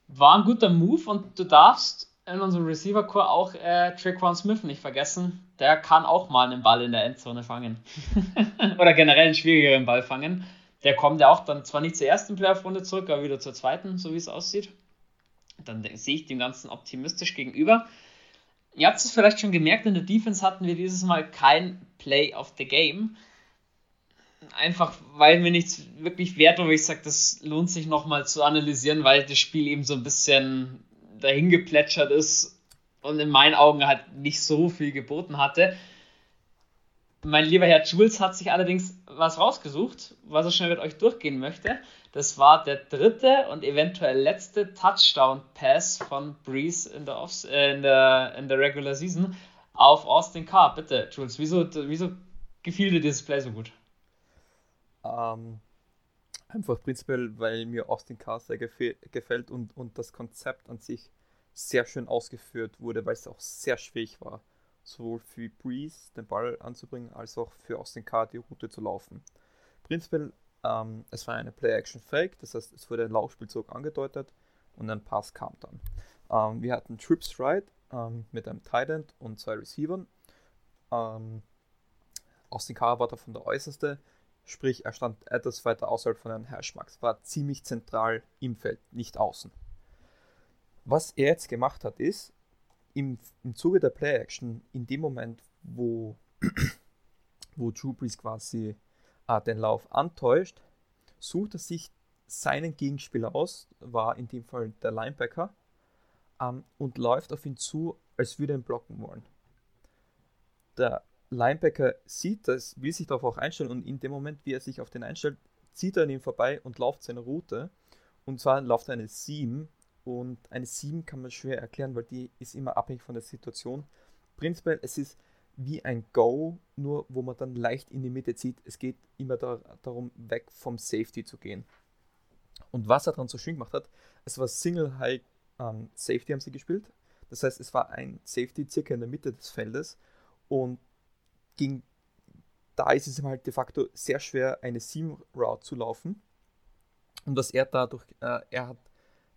War ein guter Move und du darfst in unserem Receiver-Core auch äh, Traquan Smith nicht vergessen. Der kann auch mal einen Ball in der Endzone fangen. *laughs* Oder generell einen schwierigeren Ball fangen. Der kommt ja auch dann zwar nicht zur ersten Playoff-Runde zurück, aber wieder zur zweiten, so wie es aussieht. Dann sehe ich dem Ganzen optimistisch gegenüber. Ihr habt es vielleicht schon gemerkt, in der Defense hatten wir dieses Mal kein Play of the Game einfach weil mir nichts wirklich wert wo ich sage, das lohnt sich nochmal zu analysieren, weil das Spiel eben so ein bisschen dahin geplätschert ist und in meinen Augen halt nicht so viel geboten hatte. Mein lieber Herr Jules hat sich allerdings was rausgesucht, was er schnell mit euch durchgehen möchte. Das war der dritte und eventuell letzte Touchdown-Pass von Breeze in der, Off äh, in, der, in der Regular Season auf Austin Carr. Bitte, Jules, wieso, wieso gefiel dir dieses Play so gut? Ähm, einfach prinzipiell, weil mir Austin Carr sehr gefällt und, und das Konzept an sich sehr schön ausgeführt wurde, weil es auch sehr schwierig war, sowohl für Breeze den Ball anzubringen, als auch für Austin Carr die Route zu laufen. Prinzipiell Ähm, es war eine Play-Action-Fake, das heißt, es wurde ein Laufspielzug angedeutet und ein Pass kam dann. Ähm, wir hatten Trips Right ähm, mit einem Tight End und zwei Receivern. Ähm, Austin Carr war davon der äußerste, sprich er stand etwas weiter außerhalb von einem Hashmarks, war ziemlich zentral im Feld, nicht außen. Was er jetzt gemacht hat, ist, im, im Zuge der Play-Action, in dem Moment, wo, wo Drew Brees quasi äh, den Lauf antäuscht, sucht er sich seinen Gegenspieler aus, war in dem Fall der Linebacker, ähm, und läuft auf ihn zu, als würde er ihn blocken wollen. Der Linebacker sieht das, will sich darauf auch einstellen und in dem Moment, wie er sich auf den einstellt, zieht er an ihm vorbei und läuft seine Route. Und zwar läuft er eine 7 und eine 7 kann man schwer erklären, weil die ist immer abhängig von der Situation. Prinzipiell, es ist wie ein Go, nur wo man dann leicht in die Mitte zieht. Es geht immer da, darum, weg vom Safety zu gehen. Und was er dann so schön gemacht hat, es war Single High ähm, Safety haben sie gespielt. Das heißt, es war ein Safety circa in der Mitte des Feldes und ging, da ist es ihm halt de facto sehr schwer, eine Seam Route zu laufen. Und was er dadurch, äh, er hat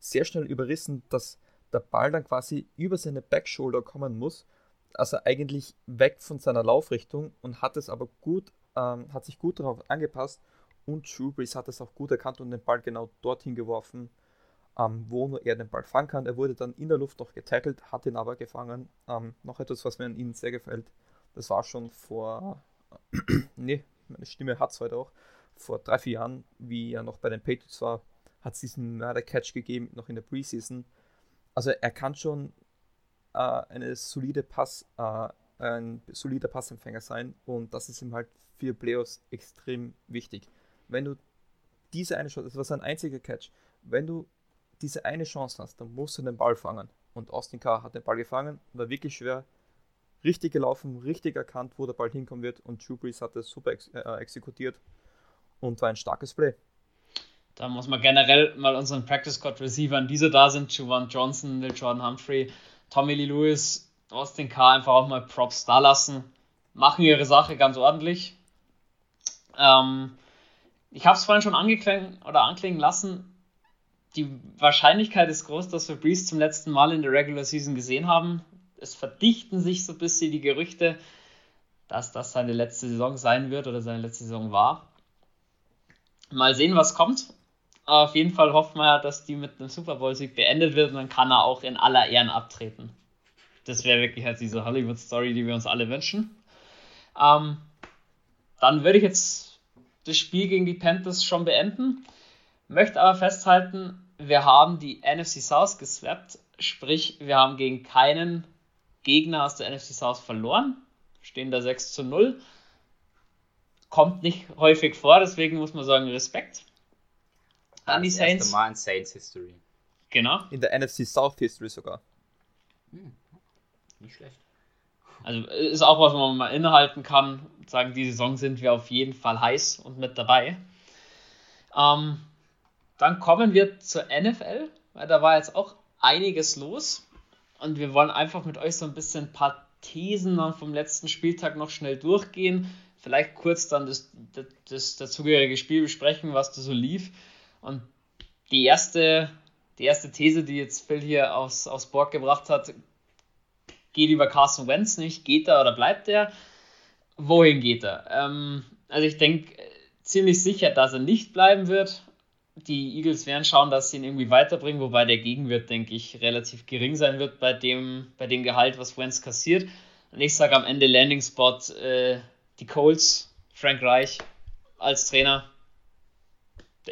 sehr schnell überrissen, dass der Ball dann quasi über seine Backshoulder kommen muss, also eigentlich weg von seiner Laufrichtung und hat es aber gut, ähm, hat sich gut darauf angepasst und Drew Brees hat es auch gut erkannt und den Ball genau dorthin geworfen, ähm, wo nur er den Ball fangen kann. Er wurde dann in der Luft noch getackelt, hat ihn aber gefangen. Ähm, noch etwas, was mir an ihm sehr gefällt, das war schon vor, *clears throat* nee, meine Stimme hat es heute auch, vor drei, vier Jahren, wie er noch bei den Patriots war, hat es diesen Mörder-Catch gegeben, noch in der Preseason. Also er kann schon äh, eine solide Pass, äh, ein solider Passempfänger sein und das ist ihm halt für Playoffs extrem wichtig. Wenn du diese eine Chance, das war sein einziger Catch, wenn du diese eine Chance hast, dann musst du den Ball fangen. Und Austin Carr hat den Ball gefangen, war wirklich schwer, richtig gelaufen, richtig erkannt, wo der Ball hinkommen wird und Drew Brees hat es super ex äh, exekutiert und war ein starkes Play. Da muss man generell mal unseren Practice Squad Receivern, die so da sind, Juwan Johnson, Lil Jordan Humphrey, Tommy Lee Lewis, Austin Carr einfach auch mal Props da lassen. Machen ihre Sache ganz ordentlich. Ähm, ich habe es vorhin schon angeklingen oder anklingen lassen. Die Wahrscheinlichkeit ist groß, dass wir Breeze zum letzten Mal in der Regular Season gesehen haben es verdichten sich so ein bisschen die Gerüchte, dass das seine letzte Saison sein wird oder seine letzte Saison war. Mal sehen, was kommt. Auf jeden Fall hoffen wir, dass die mit einem Super Bowl-Sieg beendet wird und dann kann er auch in aller Ehren abtreten. Das wäre wirklich halt diese Hollywood-Story, die wir uns alle wünschen. Ähm, dann würde ich jetzt das Spiel gegen die Panthers schon beenden. Möchte aber festhalten, wir haben die NFC South geswappt. Sprich, wir haben gegen keinen Gegner aus der NFC South verloren, stehen da 6 zu 0. Kommt nicht häufig vor, deswegen muss man sagen, Respekt an die Saints. Das Mal in Saints History. Genau. In der NFC South History sogar. Hm. Nicht schlecht. Also ist auch was, man mal innehalten kann. Sagen, die Saison sind wir auf jeden Fall heiß und mit dabei. Ähm, dann kommen wir zur NFL, weil da war jetzt auch einiges los. Und wir wollen einfach mit euch so ein bisschen ein paar Thesen vom letzten Spieltag noch schnell durchgehen. Vielleicht kurz dann das, das, das dazugehörige Spiel besprechen, was da so lief. Und die erste, die erste These, die jetzt Phil hier aus, aus Borg gebracht hat, geht über Carson Wentz nicht. Geht er oder bleibt er? Wohin geht er? Ähm, also ich denke ziemlich sicher, dass er nicht bleiben wird die Eagles werden schauen, dass sie ihn irgendwie weiterbringen, wobei der Gegenwert, denke ich, relativ gering sein wird bei dem, bei dem Gehalt, was Wentz kassiert. Und ich sage am Ende Landing Spot äh, die Colts, Frank Reich als Trainer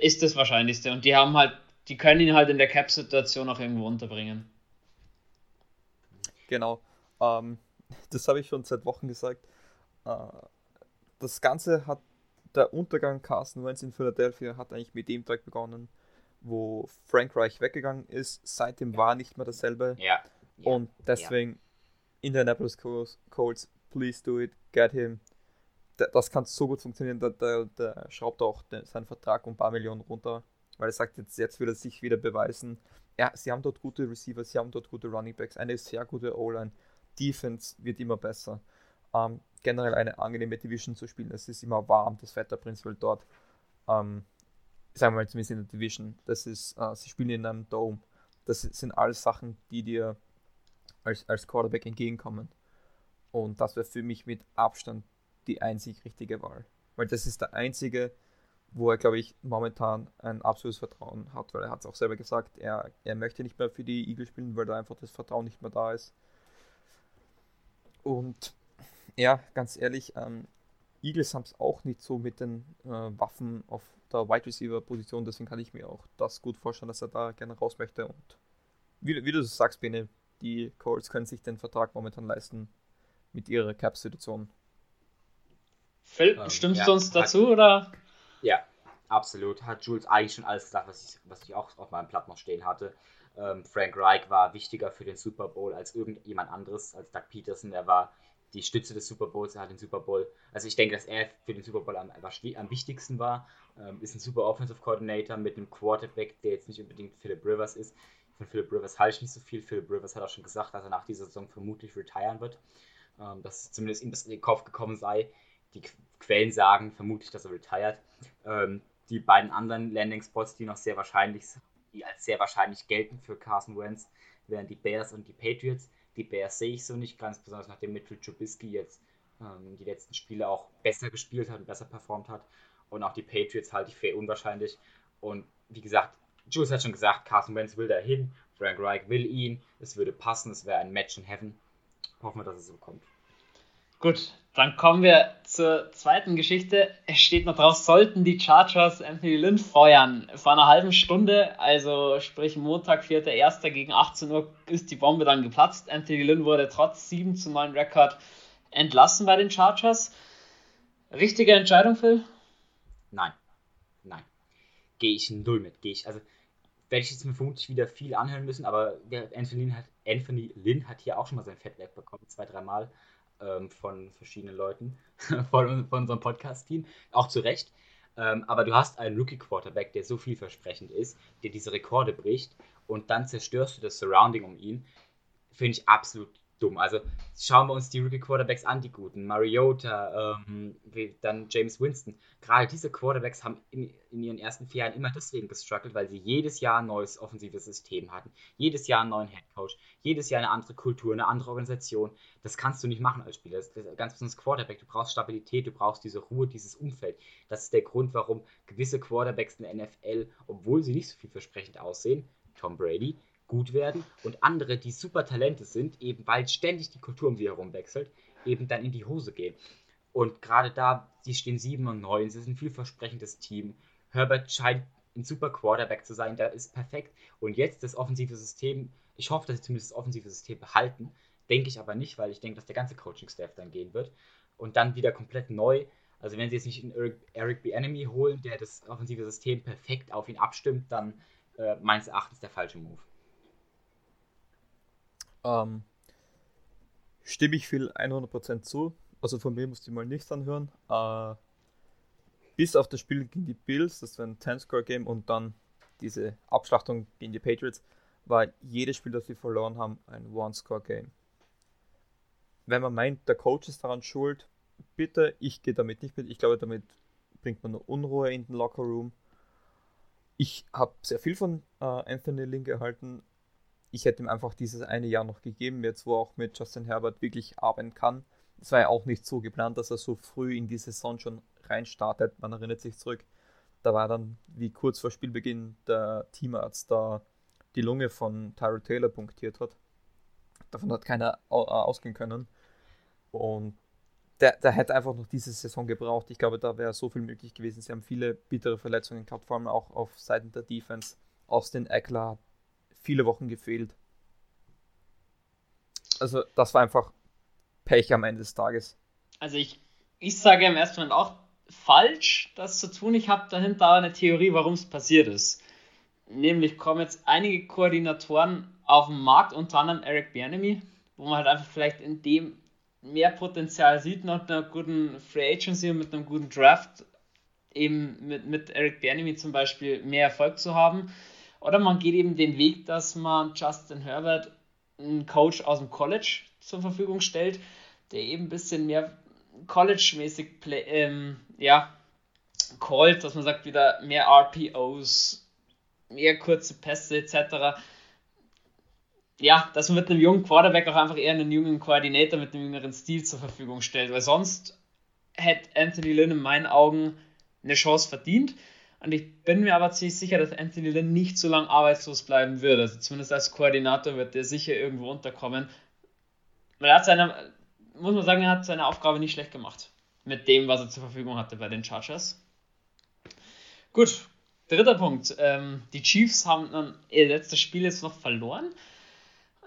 ist das Wahrscheinlichste. Und die haben halt, die können ihn halt in der Cap-Situation auch irgendwo unterbringen. Genau. Ähm, das habe ich schon seit Wochen gesagt. Äh, das Ganze hat der Untergang Carsten Wentz in Philadelphia hat eigentlich mit dem Tag begonnen, wo Frank Reich weggegangen ist. Seitdem war nicht mehr dasselbe. Ja. ja. Und deswegen ja. Indianapolis Colts, please do it, get him. Das kann so gut funktionieren. Der, der, der schraubt auch den, seinen Vertrag um ein paar Millionen runter, weil er sagt, jetzt, jetzt will er sich wieder beweisen. Ja, sie haben dort gute Receiver, sie haben dort gute Running Backs, eine sehr gute O-Line. Defense wird immer besser. Ähm, generell eine angenehme Division zu spielen. Es ist immer warm, das Wetter prinzipiell dort. ähm, sagen wir mal zumindest in der Division. Das ist, äh, sie spielen in einem Dome. Das sind alles Sachen, die dir als, als Quarterback entgegenkommen. Und das wäre für mich mit Abstand die einzig richtige Wahl. Weil das ist der einzige, wo er, glaube ich, momentan ein absolutes Vertrauen hat, weil er hat es auch selber gesagt, er, er möchte nicht mehr für die Eagles spielen, weil da einfach das Vertrauen nicht mehr da ist. Und ja, ganz ehrlich, ähm, Eagles haben es auch nicht so mit den äh, Waffen auf der Wide Receiver Position, deswegen kann ich mir auch das gut vorstellen, dass er da gerne raus möchte. Und wie, wie du sagst, Bene, die Colts können sich den Vertrag momentan leisten mit ihrer Cap-Situation. Phil, ähm, stimmst ja, du uns dazu hat, oder? Ja, absolut. Hat Jules eigentlich schon alles gesagt, was ich, was ich auch auf meinem Blatt noch stehen hatte. Ähm, Frank Reich war wichtiger für den Super Bowl als irgendjemand anderes, als Doug Peterson. Er war die Stütze des Super Bowls, er hat den Super Bowl. Also ich denke, dass er für den Super Bowl am, am wichtigsten war. Ähm, ist ein super Offensive Coordinator mit einem Quarterback, der jetzt nicht unbedingt Philip Rivers ist. Von Philip Rivers halte ich nicht so viel. Philip Rivers hat auch schon gesagt, dass er nach dieser Saison vermutlich retiren wird. Ähm, dass zumindest ihm das in den Kopf gekommen sei. Die Quellen sagen vermutlich, dass er retired. Ähm, die beiden anderen Landing Spots, die noch sehr wahrscheinlich, die als sehr wahrscheinlich gelten für Carson Wentz, wären die Bears und die Patriots. Die Bears sehe ich so nicht, ganz besonders nachdem Mitchell Trubisky jetzt ähm, die letzten Spiele auch besser gespielt hat und besser performt hat. Und auch die Patriots halte ich für unwahrscheinlich. Und wie gesagt, Jules hat schon gesagt, Carson Wentz will dahin, Frank Reich will ihn, es würde passen, es wäre ein Match in Heaven. Hoffen wir, dass es so kommt. Gut, dann kommen wir zur zweiten Geschichte. Es steht noch drauf, sollten die Chargers Anthony Lynn feuern. Vor einer halben Stunde, also sprich Montag, 4.1. gegen 18 Uhr, ist die Bombe dann geplatzt. Anthony Lynn wurde trotz 7 zu 9 Rekord entlassen bei den Chargers. Richtige Entscheidung, Phil? Nein. Nein. Gehe ich null mit. Gehe ich, also werde ich jetzt mir vermutlich wieder viel anhören müssen, aber Anthony Lynn hat, Anthony Lynn hat hier auch schon mal sein Fett wegbekommen, zwei, dreimal ähm, von verschiedenen Leuten, *laughs* von, von unserem Podcast-Team, auch zu Recht. Ähm, aber du hast einen Rookie-Quarterback, der so vielversprechend ist, der diese Rekorde bricht und dann zerstörst du das Surrounding um ihn. Finde ich absolut dumm. Also schauen wir uns die Rookie Quarterbacks an, die guten. Mariota, ähm, dann James Winston. Gerade diese Quarterbacks haben in, in, ihren ersten vier Jahren immer deswegen gestruggelt, weil sie jedes Jahr ein neues offensives System hatten. Jedes Jahr einen neuen Headcoach. Jedes Jahr eine andere Kultur, eine andere Organisation. Das kannst du nicht machen als Spieler. Das, das, ganz besonders Quarterback. Du brauchst Stabilität, du brauchst diese Ruhe, dieses Umfeld. Das ist der Grund, warum gewisse Quarterbacks in der NFL, obwohl sie nicht so vielversprechend aussehen, Tom Brady, gut werden und andere, die super Talente sind, eben weil ständig die Kultur um sie herum wechselt, eben dann in die Hose gehen. Und gerade da, die stehen 7 und 9, sie sind ein vielversprechendes Team. Herbert scheint ein super Quarterback zu sein, der ist perfekt. Und jetzt das offensive System, ich hoffe, dass sie zumindest das offensive System behalten, denke ich aber nicht, weil ich denke, dass der ganze Coaching-Staff dann gehen wird. Und dann wieder komplett neu. Also wenn sie jetzt nicht einen Eric B. Enemy holen, der das offensive System perfekt auf ihn abstimmt, dann äh, meines Erachtens der falsche Move. Ähm, stimme ich viel 100% zu. Also von mir musste ich mal nichts anhören. Äh, bis auf das Spiel gegen die Bills, das war ein 10-Score-Game und dann diese Abschlachtung gegen die Patriots, war jedes Spiel, das sie verloren haben, ein One-Score-Game. Wenn man meint, der Coach ist daran schuld, bitte, ich gehe damit nicht mit. Ich glaube, damit bringt man nur Unruhe in den Locker-Room. Ich habe sehr viel von äh, Anthony Link gehalten ich hätte ihm einfach dieses eine Jahr noch gegeben, jetzt wo er auch mit Justin Herbert wirklich arbeiten kann. Es war ja auch nicht so geplant, dass er so früh in die Saison schon reinstartet. Man erinnert sich zurück, da war dann, wie kurz vor Spielbeginn der Teamarzt da die Lunge von Tyrell Taylor punktiert hat. Davon hat keiner ausgehen können. Und der, der hätte einfach noch diese Saison gebraucht. Ich glaube, da wäre so viel möglich gewesen. Sie haben viele bittere Verletzungen gehabt, vor allem auch auf Seiten der Defense. Austin Eckler hat viele Wochen gefehlt. Also das war einfach Pech am Ende des Tages. Also ich, ich sage im ersten Moment auch falsch, das zu tun. Ich habe dahinter eine Theorie, warum es passiert ist. Nämlich kommen jetzt einige Koordinatoren auf den Markt, unter anderem Eric Bianemi, wo man halt einfach vielleicht in dem mehr Potenzial sieht, mit einer guten Free Agency und mit einem guten Draft, eben mit, mit Eric Bianemi zum Beispiel mehr Erfolg zu haben. Oder man geht eben den Weg, dass man Justin Herbert einen Coach aus dem College zur Verfügung stellt, der eben ein bisschen mehr College-mäßig ähm, ja, called, dass man sagt, wieder mehr RPOs, mehr kurze Pässe etc. Ja, dass man mit einem jungen Quarterback auch einfach eher einen jungen Koordinator mit einem jüngeren Stil zur Verfügung stellt, weil sonst hätte Anthony Lynn in meinen Augen eine Chance verdient. Und ich bin mir aber ziemlich sicher, dass Anthony Lynn nicht so lange arbeitslos bleiben würde. Also zumindest als Koordinator wird er sicher irgendwo unterkommen. Weil er hat seine, muss man sagen, er hat seine Aufgabe nicht schlecht gemacht. Mit dem, was er zur Verfügung hatte bei den Chargers. Gut, dritter Punkt. Ähm, die Chiefs haben dann ihr letztes Spiel jetzt noch verloren.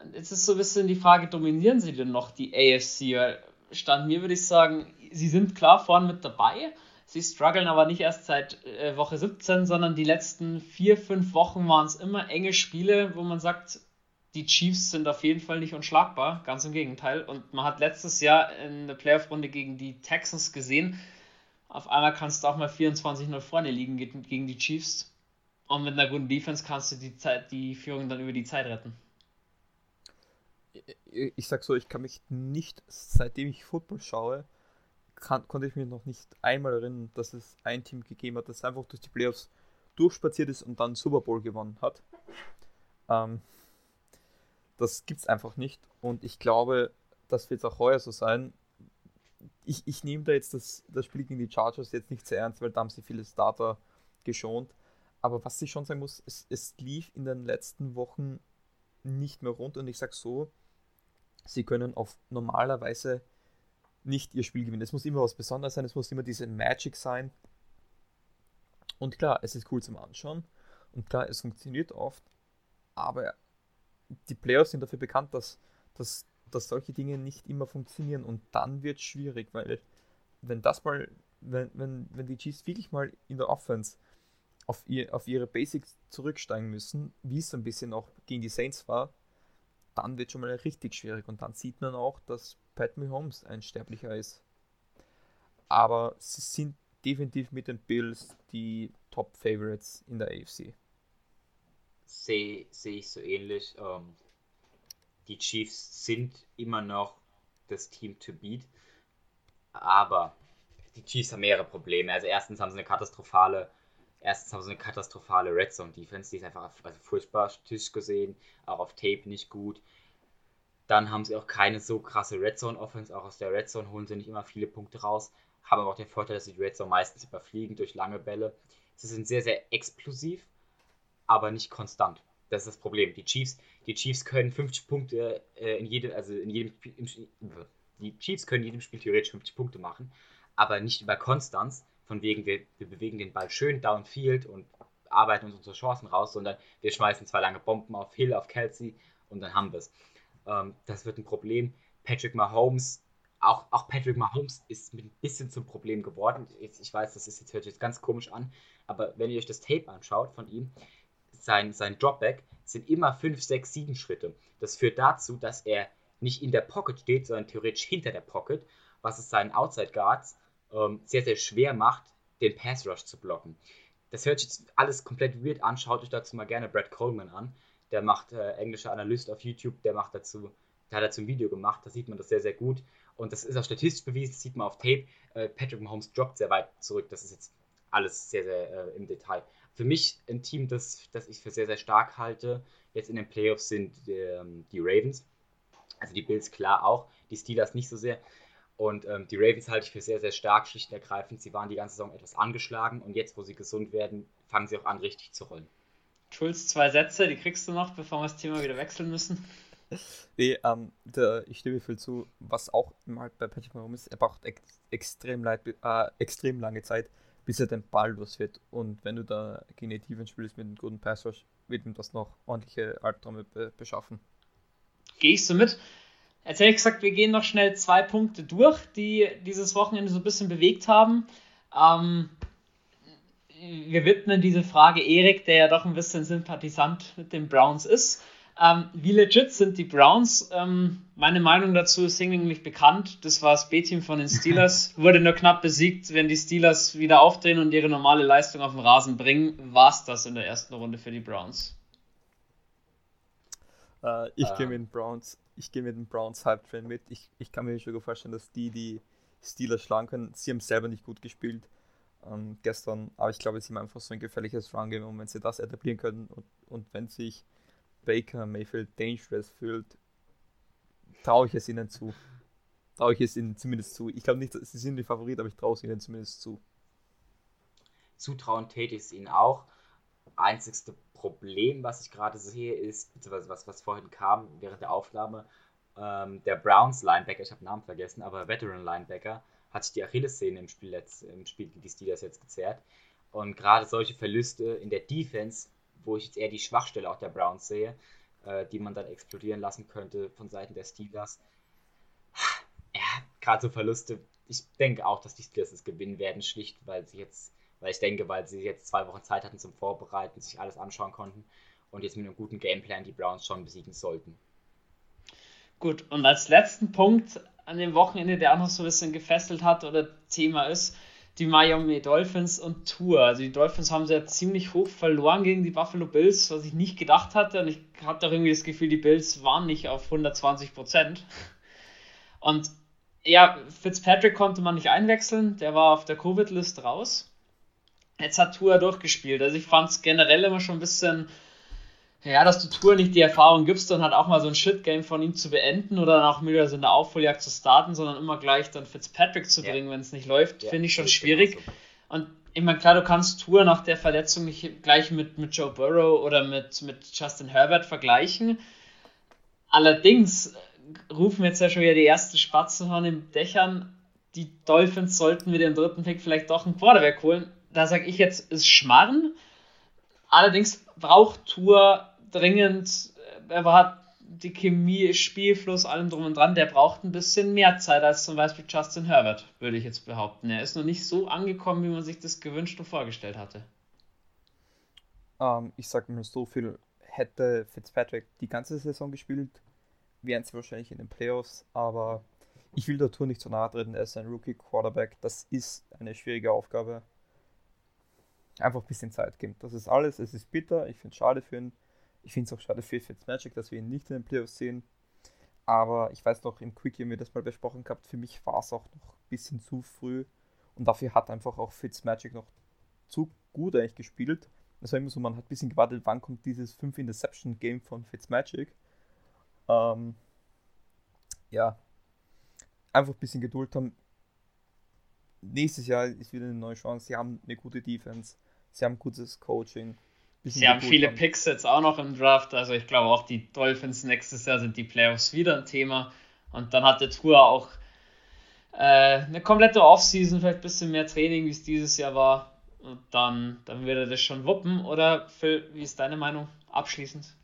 Und jetzt ist so ein bisschen die Frage, dominieren sie denn noch die AFC? Weil Stand mir würde ich sagen, sie sind klar vorne mit dabei. Sie strugglen aber nicht erst seit äh, Woche 17, sondern die letzten vier, fünf Wochen waren es immer enge Spiele, wo man sagt, die Chiefs sind auf jeden Fall nicht unschlagbar, ganz im Gegenteil. Und man hat letztes Jahr in der Playoff-Runde gegen die Texans gesehen, auf einmal kannst du auch mal 24-0 vorne liegen gegen die Chiefs. Und mit einer guten Defense kannst du die, Zeit, die Führung dann über die Zeit retten. Ich sag so, ich kann mich nicht, seitdem ich Football schaue, kann, konnte ich mich noch nicht einmal erinnern, dass es ein Team gegeben hat, das einfach durch die Playoffs durchspaziert ist und dann Super Bowl gewonnen hat. Ähm, das es einfach nicht. Und ich glaube, das wird auch heuer so sein. Ich, ich nehme da jetzt das, das Spiel gegen die Chargers jetzt nicht sehr ernst, weil da haben sie viele Starter geschont. Aber was ich schon sagen muss, es, es lief in den letzten Wochen nicht mehr rund. Und ich sage so, sie können auf normalerweise nicht ihr Spiel gewinnen. Es muss immer was Besonderes sein, es muss immer diese Magic sein. Und klar, es ist cool zum Anschauen. Und klar, es funktioniert oft. Aber die Playoffs sind dafür bekannt, dass, dass, dass solche Dinge nicht immer funktionieren. Und dann wird es schwierig, weil wenn das mal, wenn, wenn, wenn die Chiefs wirklich mal in der Offense auf, ihr, auf ihre Basics zurücksteigen müssen, wie es ein bisschen auch gegen die Saints war, dann wird schon mal richtig schwierig. Und dann sieht man auch, dass Pat Mahomes ein Sterblicher ist. Aber sie sind definitiv mit den Bills die Top Favorites in der AFC. Sehe seh ich so ähnlich. Ähm, die Chiefs sind immer noch das Team to beat. Aber die Chiefs haben mehrere Probleme. Also erstens haben sie eine katastrophale, erstens haben sie eine katastrophale Red Zone Defense, die ist einfach also furchtbar statistisch gesehen, auch auf Tape nicht gut. Dann haben sie auch keine so krasse Red Zone Offense. Auch aus der Red Zone holen sie nicht immer viele Punkte raus. Haben aber auch den Vorteil, dass sie die Red Zone meistens überfliegen durch lange Bälle. Sie sind sehr, sehr explosiv, aber nicht konstant. Das ist das Problem. Die Chiefs, die Chiefs können 50 Punkte äh, in jedem, also in jedem im, die Chiefs können in jedem Spiel theoretisch 50 Punkte machen, aber nicht über Konstanz, von wegen wir, wir bewegen den Ball schön downfield und arbeiten uns unsere Chancen raus, sondern wir schmeißen zwei lange Bomben auf Hill, auf Kelsey und dann haben wir es. Ähm, das wird ein Problem. Patrick Mahomes, auch, auch Patrick Mahomes ist mit ein bisschen zum Problem geworden. Ich, ich weiß, das ist jetzt, hört sich jetzt ganz komisch an, aber wenn ihr euch das Tape anschaut von ihm, sein, sein Dropback sind immer 5, 6, 7 Schritte. Das führt dazu, dass er nicht in der Pocket steht, sondern theoretisch hinter der Pocket, was es seinen Outside Guards ähm, sehr, sehr schwer macht, den Pass Rush zu blocken. Das hört sich jetzt alles komplett weird an. Schaut euch dazu mal gerne Brad Coleman an der macht äh, englischer Analyst auf YouTube, der macht dazu, der hat dazu ein Video gemacht, da sieht man das sehr, sehr gut. Und das ist auch statistisch bewiesen, das sieht man auf Tape. Äh, Patrick Mahomes droppt sehr weit zurück, das ist jetzt alles sehr, sehr äh, im Detail. Für mich ein Team, das, das ich für sehr, sehr stark halte, jetzt in den Playoffs sind ähm, die Ravens. Also die Bills klar auch, die Steelers nicht so sehr. Und ähm, die Ravens halte ich für sehr, sehr stark, schlicht und ergreifend. Sie waren die ganze Saison etwas angeschlagen und jetzt, wo sie gesund werden, fangen sie auch an, richtig zu rollen. Schulz, zwei Sätze, die kriegst du noch, bevor wir das Thema wieder wechseln müssen. Nee, ähm, der, ich stimme viel zu, was auch mal bei Patrick Mahomes ist, er braucht ex extrem, leid, äh, extrem lange Zeit, bis er den Ball los wird. Und wenn du da gegen die Defense spielst mit einem guten Pass wird ihm das noch ordentliche Albträume be beschaffen. Gehe ich so mit. Jetzt hätte ich gesagt, wir gehen noch schnell zwei Punkte durch, die dieses Wochenende so ein bisschen bewegt haben. Ähm, wir widmen diese Frage Erik, der ja doch ein bisschen Sympathisant mit den Browns ist. Ähm, wie legit sind die Browns? Ähm, meine Meinung dazu ist hinlänglich bekannt. Das war das B-Team von den Steelers. *laughs* Wurde nur knapp besiegt. Wenn die Steelers wieder aufdrehen und ihre normale Leistung auf den Rasen bringen, war es das in der ersten Runde für die Browns. Äh, ich uh. gehe mit den Browns. Ich gehe mit den Browns Hype Train mit. Ich, ich kann mir schon vorstellen, dass die die Steelers schlagen können. Sie haben selber nicht gut gespielt. Ähm, gestern. Aber ich glaube, sie haben einfach so ein gefährliches Run-Game und wenn sie das etablieren können und, und wenn sich Baker Mayfield dangerous fühlt, traue ich es ihnen zu. Traue ich es ihnen zumindest zu. Ich glaube nicht, sie sind die Favorit, aber ich traue es ihnen zumindest zu. Zutrauen täte ich es ihnen auch. Einzigste Problem, was ich gerade sehe, ist, beziehungsweise was, was vorhin kam während der Aufnahme, ähm, der Browns Linebacker, ich habe den Namen vergessen, aber Veteran Linebacker, hat sich die Achillessehne im Spiel, letzt, im Spiel gegen die Steelers jetzt gezerrt. Und gerade solche Verluste in der Defense, wo ich jetzt eher die Schwachstelle auch der Browns sehe, äh, die man dann explodieren lassen könnte von Seiten der Steelers. Ja, gerade so Verluste. Ich denke auch, dass die Steelers es gewinnen werden, schlicht, weil sie jetzt, weil ich denke, weil sie jetzt zwei Wochen Zeit hatten zum Vorbereiten, sich alles anschauen konnten und jetzt mit einem guten Gameplan die Browns schon besiegen sollten. Gut, und als letzten Punkt an dem Wochenende, der auch noch so ein bisschen gefesselt hat oder Thema ist, die Miami Dolphins und Tour. Also die Dolphins haben sie ja ziemlich hoch verloren gegen die Buffalo Bills, was ich nicht gedacht hatte. Und ich hatte auch irgendwie das Gefühl, die Bills waren nicht auf 120 Prozent. Und ja, Fitzpatrick konnte man nicht einwechseln, der war auf der Covid-List raus. Jetzt hat Tour durchgespielt. Also ich fand es generell immer schon ein bisschen ja, dass du Tour nicht die Erfahrung gibst, dann halt auch mal so ein Shit-Game von ihm zu beenden oder dann auch wieder so in der Aufholjagd zu starten, sondern immer gleich dann Fitzpatrick zu bringen, ja. wenn es nicht läuft, ja, finde ich schon schwierig. So. Und ich meine, klar, du kannst Tour nach der Verletzung nicht gleich mit, mit Joe Burrow oder mit, mit Justin Herbert vergleichen. Allerdings rufen jetzt ja schon wieder die ersten Spatzen von den Dächern. Die Dolphins sollten mit dem dritten Pick vielleicht doch ein Quarterback holen. Da sage ich jetzt, ist Schmarren. Allerdings braucht Tour dringend, äh, er hat die Chemie, Spielfluss, allem drum und dran, der braucht ein bisschen mehr Zeit als zum Beispiel Justin Herbert, würde ich jetzt behaupten. Er ist noch nicht so angekommen, wie man sich das gewünscht und vorgestellt hatte. Ähm, ich sag mir so viel, hätte Fitzpatrick die ganze Saison gespielt, wären sie wahrscheinlich in den Playoffs, aber ich will der Tour nicht zu nahe treten, er ist ein Rookie-Quarterback, das ist eine schwierige Aufgabe. Einfach ein bisschen Zeit geben. Das ist alles, es ist bitter, ich finde es schade für ihn ich finde es auch schade für Fitzmagic, dass wir ihn nicht in den Playoffs sehen. Aber ich weiß noch, im Quickie haben wir das mal besprochen gehabt. Für mich war es auch noch ein bisschen zu früh. Und dafür hat einfach auch Fitzmagic noch zu gut eigentlich gespielt. Das war immer so, man hat ein bisschen gewartet, wann kommt dieses 5 Interception Game von Fitzmagic. Ähm, ja, einfach ein bisschen Geduld haben. Nächstes Jahr ist wieder eine neue Chance. Sie haben eine gute Defense, sie haben gutes Coaching. Sie haben viele haben. Picks jetzt auch noch im Draft. Also ich glaube auch die Dolphins nächstes Jahr sind die Playoffs wieder ein Thema. Und dann hat der Tour auch äh, eine komplette Offseason, vielleicht ein bisschen mehr Training, wie es dieses Jahr war. Und dann, dann wird er das schon wuppen. Oder Phil, wie ist deine Meinung abschließend?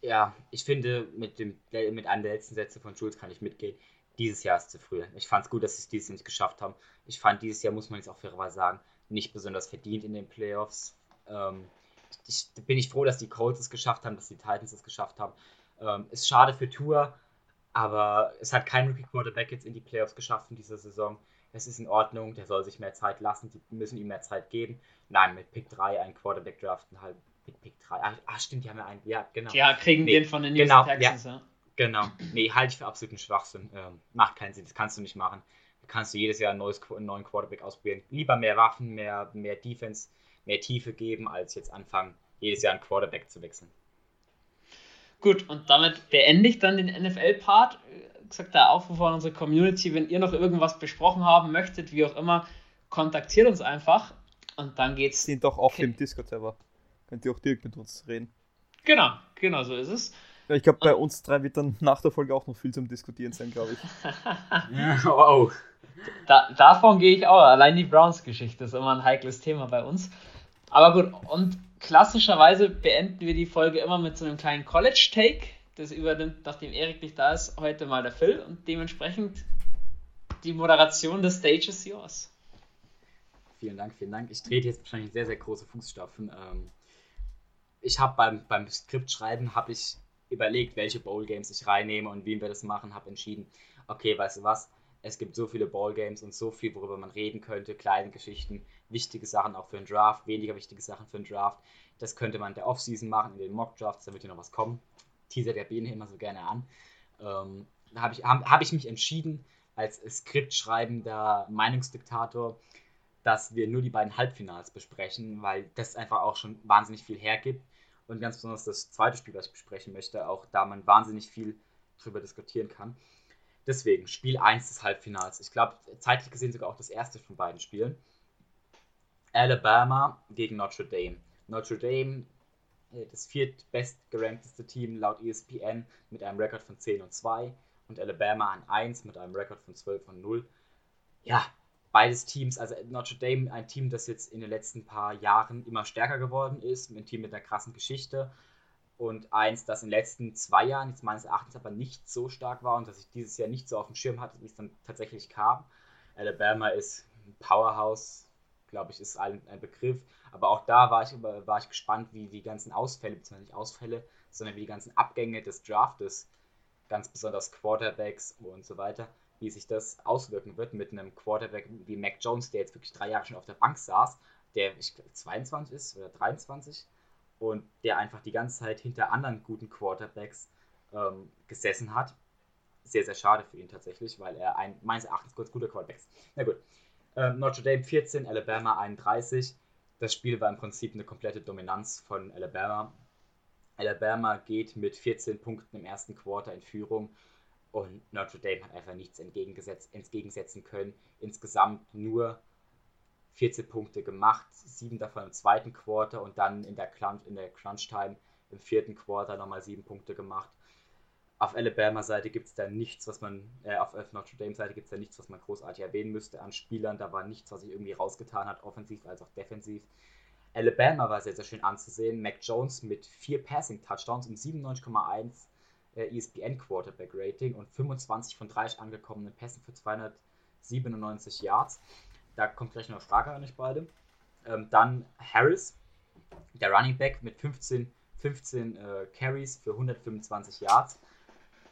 Ja, ich finde, mit, dem, mit einem der letzten Sätze von Jules kann ich mitgehen. Dieses Jahr ist zu früh. Ich fand es gut, dass sie es dieses Jahr nicht geschafft haben. Ich fand dieses Jahr, muss man jetzt auch fairerweise sagen, nicht besonders verdient in den Playoffs. Ähm, ich, bin ich froh, dass die Colts es geschafft haben, dass die Titans es geschafft haben. Ähm, ist schade für Tour, aber es hat kein Rookie Quarterback jetzt in die Playoffs geschafft in dieser Saison. Es ist in Ordnung, der soll sich mehr Zeit lassen, die müssen ihm mehr Zeit geben. Nein, mit Pick 3 einen Quarterback draften, halt mit Pick 3. Ach, ach stimmt, die haben ja einen, ja, genau. Ja, kriegen nee, den von den New genau, Texans, ja. ja. Genau, nee, halte ich für absoluten Schwachsinn. Ähm, macht keinen Sinn, das kannst du nicht machen. Da kannst du jedes Jahr ein neues, einen neuen Quarterback ausprobieren. Lieber mehr Waffen, mehr, mehr Defense mehr Tiefe geben, als jetzt anfangen, jedes Jahr einen Quarterback zu wechseln. Gut, und damit beende ich dann den NFL-Part. Gesagt, der Aufruf an unsere Community, wenn ihr noch irgendwas besprochen haben möchtet, wie auch immer, kontaktiert uns einfach und dann geht's. Sind doch auf dem Discord-Server. Könnt ihr auch direkt mit uns reden. Genau, genau so ist es. Ja, ich glaube, bei uns drei wird dann nach der Folge auch noch viel zum Diskutieren sein, glaube ich. *laughs* wow. Da, davon gehe ich auch. Allein die Browns-Geschichte ist immer ein heikles Thema bei uns. Aber gut, und klassischerweise beenden wir die Folge immer mit so einem kleinen College-Take. Das übernimmt, nachdem Erik nicht da ist, heute mal der Phil. Und dementsprechend die Moderation des Stages yours. Vielen Dank, vielen Dank. Ich trete jetzt wahrscheinlich sehr, sehr große Fußstapfen. Ähm, ich habe beim, beim Skriptschreiben habe ich überlegt, welche Bowl Games ich reinnehme und wie wir das machen, habe entschieden, okay, weißt du was, es gibt so viele Ballgames und so viel, worüber man reden könnte, kleine Geschichten, wichtige Sachen auch für einen Draft, weniger wichtige Sachen für einen Draft. Das könnte man in der Offseason machen, in den Mock-Drafts, da wird ja noch was kommen. Teaser der Biene immer so gerne an. Ähm, da habe ich, hab, hab ich mich entschieden, als Skriptschreibender Meinungsdiktator, dass wir nur die beiden Halbfinals besprechen, weil das einfach auch schon wahnsinnig viel hergibt. Und ganz besonders das zweite Spiel, was ich besprechen möchte, auch da man wahnsinnig viel drüber diskutieren kann. Deswegen, Spiel 1 des Halbfinals. Ich glaube, zeitlich gesehen sogar auch das erste von beiden Spielen. Alabama gegen Notre Dame. Notre Dame, äh, das viertbestgerankteste Team laut ESPN mit einem Rekord von 10 und 2 und Alabama an 1 mit einem Rekord von 12 und 0. Ja, beides Teams, also Notre Dame, ein Team, das jetzt in den letzten paar Jahren immer stärker geworden ist, ein Team mit einer krassen Geschichte und eins, das in den letzten zwei Jahren, jetzt meines Erachtens aber nicht so stark war und das ich dieses Jahr nicht so auf dem Schirm hatte, wie es dann tatsächlich kam. Alabama ist ein Powerhouse, glaube ich, ist ein, ein Begriff, aber auch da war ich, war ich gespannt, wie die ganzen Ausfälle, beziehungsweise nicht Ausfälle, sondern wie die ganzen Abgänge des Draftes, ganz besonders Quarterbacks und so weiter, wie sich das auswirken wird mit einem Quarterback wie Mac Jones, der jetzt wirklich drei Jahre schon auf der Bank saß, der ich glaube 22 ist oder 23 und der einfach die ganze Zeit hinter anderen guten Quarterbacks ähm, gesessen hat. Sehr, sehr schade für ihn tatsächlich, weil er ein meines Erachtens kurz guter Quarterback ist. Na gut. Ähm, Notre Dame 14, Alabama 31. Das Spiel war im Prinzip eine komplette Dominanz von Alabama. Alabama geht mit 14 Punkten im ersten Quarter in Führung und Notre Dame hat einfach nichts entgegensetzen können. Insgesamt nur 14 Punkte gemacht, sieben davon im zweiten Quarter und dann in der, Crunch, in der Crunch Time im vierten Quarter nochmal sieben Punkte gemacht. Auf Alabama-Seite gibt es da nichts, was man, äh, auf Notre Dame-Seite gibt es da nichts, was man großartig erwähnen müsste an Spielern. Da war nichts, was sich irgendwie rausgetan hat, offensiv als auch defensiv. Alabama war sehr, sehr schön anzusehen. Mac Jones mit vier Passing-Touchdowns und 97,1 äh, ESPN Quarterback Rating und 25 von 30 angekommenen Pässen für 297 Yards. Da kommt gleich noch eine Frage an euch beide. Ähm, dann Harris, der Running Back mit 15, 15 äh, Carries für 125 Yards.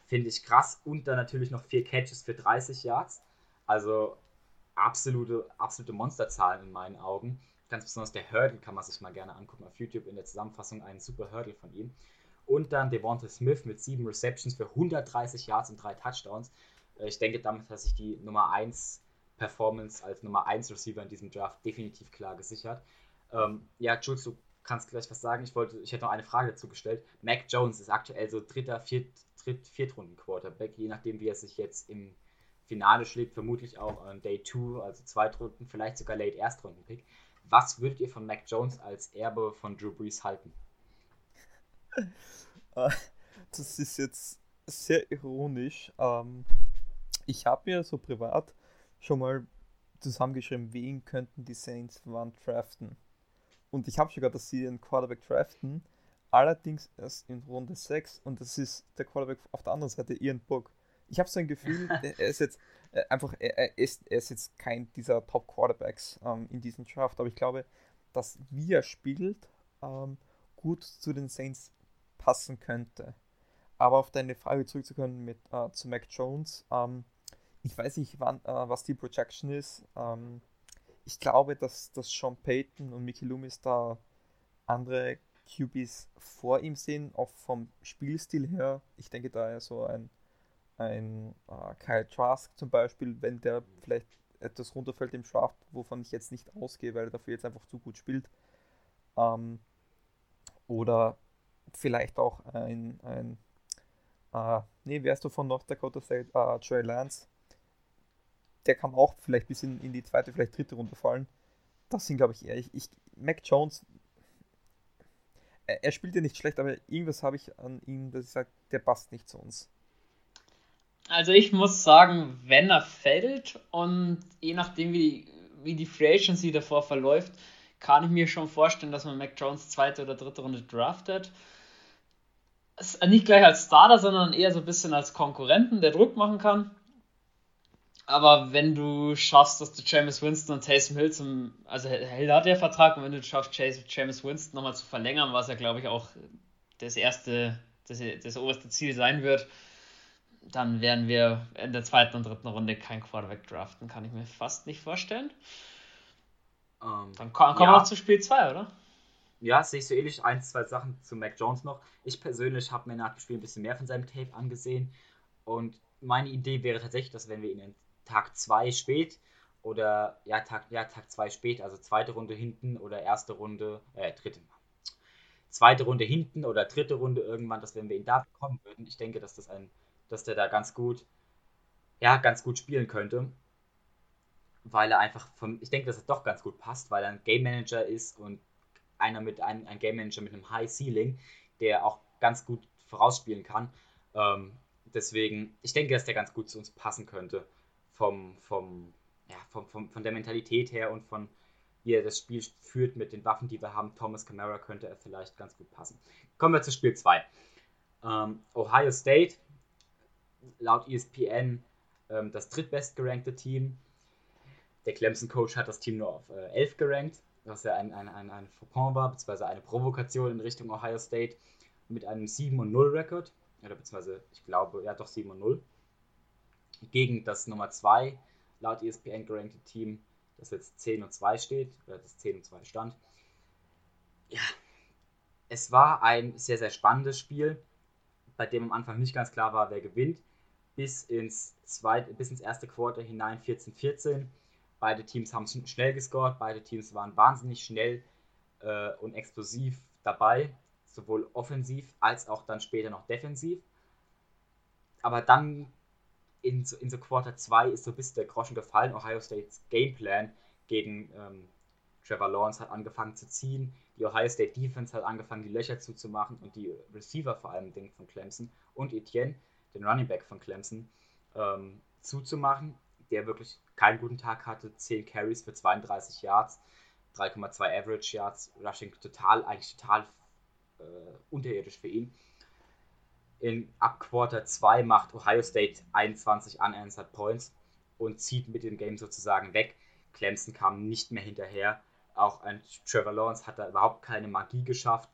Finde ich krass. Und dann natürlich noch vier Catches für 30 Yards. Also absolute, absolute Monsterzahlen in meinen Augen. Ganz besonders der Hurdle kann man sich mal gerne angucken auf YouTube in der Zusammenfassung. Ein super Hurdle von ihm. Und dann Devonta Smith mit sieben Receptions für 130 Yards und drei Touchdowns. Äh, ich denke, damit hat sich die Nummer 1 Performance als Nummer 1 Receiver in diesem Draft definitiv klar gesichert. Ähm, ja, Jules, du kannst gleich was sagen. Ich wollte, ich hätte noch eine Frage dazu gestellt. Mac Jones ist aktuell so dritter, viert, dritt, Viertrunden-Quarterback, je nachdem, wie er sich jetzt im Finale schlägt, vermutlich auch an Day 2, also Zweitrunden, vielleicht sogar Late Erstrunden-Pick. Was würdet ihr von Mac Jones als Erbe von Drew Brees halten? *laughs* Das ist jetzt sehr ironisch. Ähm, ich habe mir so privat schon mal zusammengeschrieben, wen könnten die Saints wann draften. Und ich habe sogar, dass sie einen Quarterback draften, allerdings erst in Runde 6 und das ist der Quarterback auf der anderen Seite, Ian Book. Ich habe so ein Gefühl, *laughs* er ist jetzt äh, einfach, er, ist, er ist jetzt kein dieser Top-Quarterbacks ähm, in diesem Draft, aber ich glaube, dass wie er spielt, ähm, gut zu den Saints passen könnte. Aber auf deine Frage zurückzukommen mit äh, zu Mac Jones, ähm, ich weiß nicht, wann, äh, was die Projection ist. Ähm, ich glaube, dass, dass Sean Payton und Mickey Loomis da andere QBs vor ihm sehen, auch vom Spielstil her. Ich denke da so ein, ein äh, Kyle Trask zum Beispiel, wenn der vielleicht etwas runterfällt im Draft, wovon ich jetzt nicht ausgehe, weil er dafür jetzt einfach zu gut spielt. Ähm, oder vielleicht auch ein, ein äh, nee, wärst du von North Dakota State, äh, Trey Lance. Der kann auch vielleicht bis in, in die zweite, vielleicht dritte Runde fallen. Das sind, glaube ich, eher. Ich, ich, Mac Jones, er, er spielt ja nicht schlecht, aber irgendwas habe ich an ihm, dass ich sage, der passt nicht zu uns. Also ich muss sagen, wenn er fällt und je nachdem, wie die, wie die Free Agency davor verläuft, kann ich mir schon vorstellen, dass man Mac Jones zweite oder dritte Runde draftet nicht gleich als Starter, sondern eher so ein bisschen als Konkurrenten, der Druck machen kann. Aber wenn du schaffst, dass du James Winston und Taysom Hill zum, also Hill hat ja Vertrag, und wenn du schaffst, James Winston nochmal zu verlängern, was ja glaube ich auch das erste, das, das oberste Ziel sein wird, dann werden wir in der zweiten und dritten Runde kein Quarterback draften, kann ich mir fast nicht vorstellen. Ähm, dann kommen wir ja. noch zu Spiel 2, oder? Ja, sehe ich so ähnlich. Ein, zwei Sachen zu Mac Jones noch. Ich persönlich habe mir nach dem Spiel ein bisschen mehr von seinem Tape angesehen. Und meine Idee wäre tatsächlich, dass wenn wir ihn Tag 2 spät oder ja, Tag, ja, Tag zwei später, also zweite Runde hinten oder erste Runde, äh, dritte, zweite Runde hinten oder dritte Runde irgendwann, dass wenn wir ihn da bekommen würden, ich denke, dass das ein, dass der da ganz gut, ja, ganz gut spielen könnte. Weil er einfach vom, ich denke, dass er doch ganz gut passt, weil er ein Game Manager ist und einer mit einem ein Game Manager mit einem High Ceiling, der auch ganz gut vorausspielen kann. Ähm, deswegen, ich denke, dass der ganz gut zu uns passen könnte. Vom, vom, ja, vom, vom, von der Mentalität her und von wie er das Spiel führt mit den Waffen, die wir haben. Thomas Camara könnte er vielleicht ganz gut passen. Kommen wir zu Spiel 2. Ähm, Ohio State, laut ESPN ähm, das drittbest gerankte Team. Der Clemson-Coach hat das Team nur auf äh, 11 gerankt, was ja ein, ein, ein, ein Fauxpas war, beziehungsweise eine Provokation in Richtung Ohio State mit einem 7 0 Rekord. Oder beziehungsweise, ich glaube, ja doch 7 0. Gegen das Nummer 2 laut ESPN gerankte Team, das jetzt 10 und 2 steht, oder das 10 und 2 stand. Ja, es war ein sehr, sehr spannendes Spiel, bei dem am Anfang nicht ganz klar war, wer gewinnt, bis ins, zweite, bis ins erste Quarter hinein 14-14. Beide Teams haben schnell gescored, beide Teams waren wahnsinnig schnell äh, und explosiv dabei, sowohl offensiv als auch dann später noch defensiv. Aber dann in, in so Quarter 2 ist so ein bisschen der Groschen gefallen. Ohio States Gameplan gegen ähm, Trevor Lawrence hat angefangen zu ziehen. Die Ohio State Defense hat angefangen, die Löcher zuzumachen und die Receiver vor allem von Clemson und Etienne, den Running Back von Clemson, ähm, zuzumachen, der wirklich keinen guten Tag hatte. 10 Carries für 32 Yards, 3,2 Average Yards, Rushing total, eigentlich total äh, unterirdisch für ihn in ab Quarter 2 macht Ohio State 21 unanswered Points und zieht mit dem Game sozusagen weg. Clemson kam nicht mehr hinterher. Auch ein Trevor Lawrence hat da überhaupt keine Magie geschafft.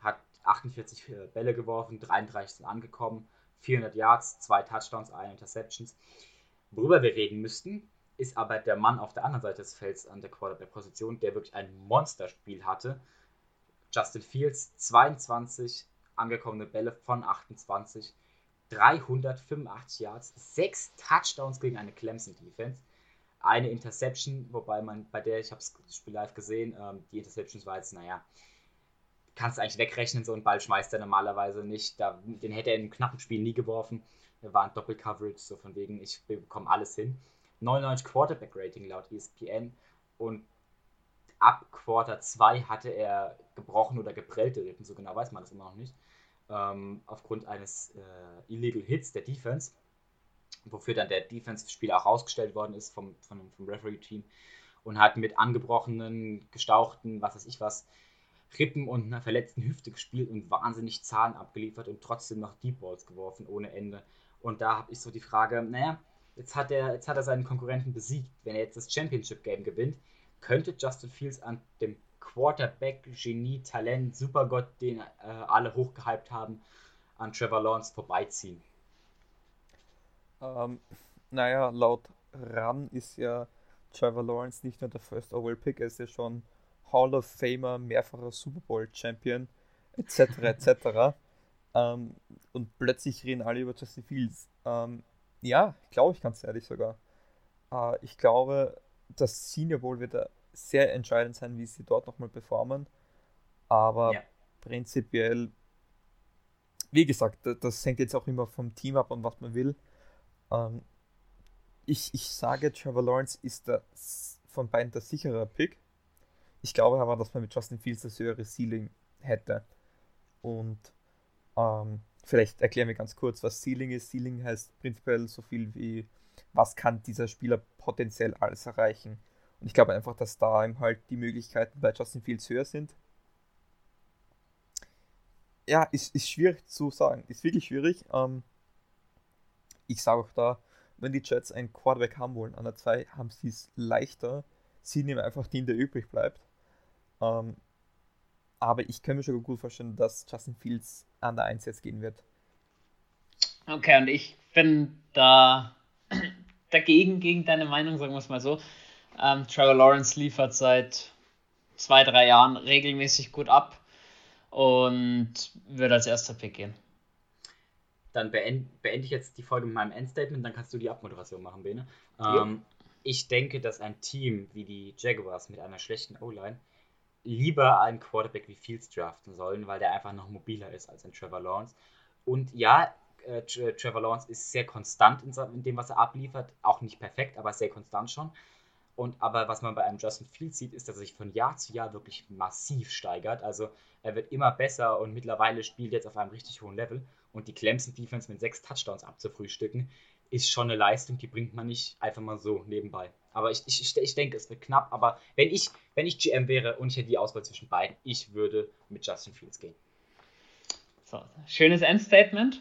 Hat 48 äh, Bälle geworfen, 33 sind angekommen, 400 Yards, zwei Touchdowns, eine Interceptions. Worüber wir reden müssten, ist aber der Mann auf der anderen Seite des Felds an der Quarterback-Position, der wirklich ein Monsterspiel hatte. Justin Fields, 22 angekommene Bälle von 28, 385 Yards, 6 Touchdowns gegen eine Clemson Defense, eine Interception, wobei man bei der, ich habe das Spiel live gesehen, ähm, die Interceptions war jetzt, naja, kannst du eigentlich wegrechnen, so einen Ball schmeißt er normalerweise nicht. Da, den hätte er in einem knappen Spiel nie geworfen. Er war ein Doppelcoverage, so von wegen, ich bekomme alles hin. 99 Quarterback Rating laut ESPN und ab Quarter 2 hatte er gebrochen oder geprellte Rippen, so genau weiß man das immer noch nicht ähm, aufgrund eines äh, Illegal Hits der Defense, wofür dann der Defense-Spieler auch rausgestellt worden ist vom, vom, vom Referee-Team und hat mit angebrochenen, gestauchten, was weiß ich was, Rippen und einer verletzten Hüfte gespielt und wahnsinnig Zahlen abgeliefert und trotzdem noch Deep Balls geworfen ohne Ende. Und da habe ich so die Frage, naja, jetzt hat, er, jetzt hat er seinen Konkurrenten besiegt. Wenn er jetzt das Championship-Game gewinnt, könnte Justin Fields an dem Quarterback, Genie, Talent, Supergott, den äh, alle hochgehypt haben, an Trevor Lawrence vorbeiziehen? Ähm, naja, laut RAN ist ja Trevor Lawrence nicht nur der First Overall Pick, er ist ja schon Hall of Famer, mehrfacher Super Bowl Champion, etc. etc. *laughs* ähm, und plötzlich reden alle über Justin Fields. Ähm, ja, glaube ich ganz ehrlich sogar. Äh, ich glaube, das Senior Bowl wird er sehr entscheidend sein, wie sie dort nochmal performen. Aber ja. prinzipiell, wie gesagt, das hängt jetzt auch immer vom Team ab und was man will. Ähm, ich, ich sage, Trevor Lawrence ist der, von beiden der sichere Pick. Ich glaube aber, dass man mit Justin Fields das höhere Ceiling hätte. Und ähm, vielleicht erklären wir ganz kurz, was Ceiling ist. Ceiling heißt prinzipiell so viel wie, was kann dieser Spieler potenziell alles erreichen. Und ich glaube einfach, dass da eben halt die Möglichkeiten bei Justin Fields höher sind. Ja, ist, ist schwierig zu sagen. Ist wirklich schwierig. Ähm, ich sage auch da, wenn die Jets einen Quarterback haben wollen an der 2, haben sie es leichter. Sie nehmen einfach den, der übrig bleibt. Ähm, aber ich kann mir schon gut vorstellen, dass Justin Fields an der 1 jetzt gehen wird. Okay, und ich bin da *clears throat* dagegen, gegen deine Meinung, sagen wir es mal so. Ähm, Trevor Lawrence liefert seit zwei, drei Jahren regelmäßig gut ab und wird als erster Pick gehen. Dann beende, beende ich jetzt die Folge mit meinem Endstatement, dann kannst du die Abmoderation machen, Bene. Ähm, Ich denke, dass ein Team wie die Jaguars mit einer schlechten O-Line lieber einen Quarterback wie Fields draften sollen, weil der einfach noch mobiler ist als ein Trevor Lawrence. Und ja, äh, Trevor Lawrence ist sehr konstant in, in, dem, was er abliefert. Auch nicht perfekt, aber sehr konstant schon. Und aber was man bei einem Justin Fields sieht, ist, dass er sich von Jahr zu Jahr wirklich massiv steigert. Also er wird immer besser und mittlerweile spielt jetzt auf einem richtig hohen Level. Und die Clemson Defense mit sechs Touchdowns abzufrühstücken, ist schon eine Leistung, die bringt man nicht einfach mal so nebenbei. Aber ich, ich, ich denke, es wird knapp. Aber wenn ich, wenn ich GM wäre und ich hätte die Auswahl zwischen beiden, ich würde mit Justin Fields gehen. So, schönes Endstatement.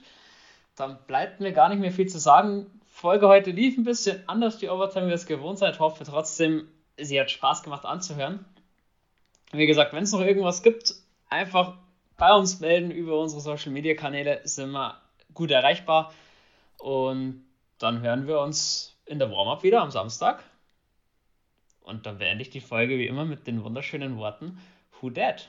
Dann bleibt mir gar nicht mehr viel zu sagen. Folge heute lief ein bisschen anders, die Overtime, wie ihr es gewohnt seid. Hoffe trotzdem, sie hat Spaß gemacht anzuhören. Wie gesagt, wenn es noch irgendwas gibt, einfach bei uns melden über unsere Social Media Kanäle, sind wir gut erreichbar. Und dann hören wir uns in der Warm-Up wieder am Samstag. Und dann beende ich die Folge wie immer mit den wunderschönen Worten Who Dat?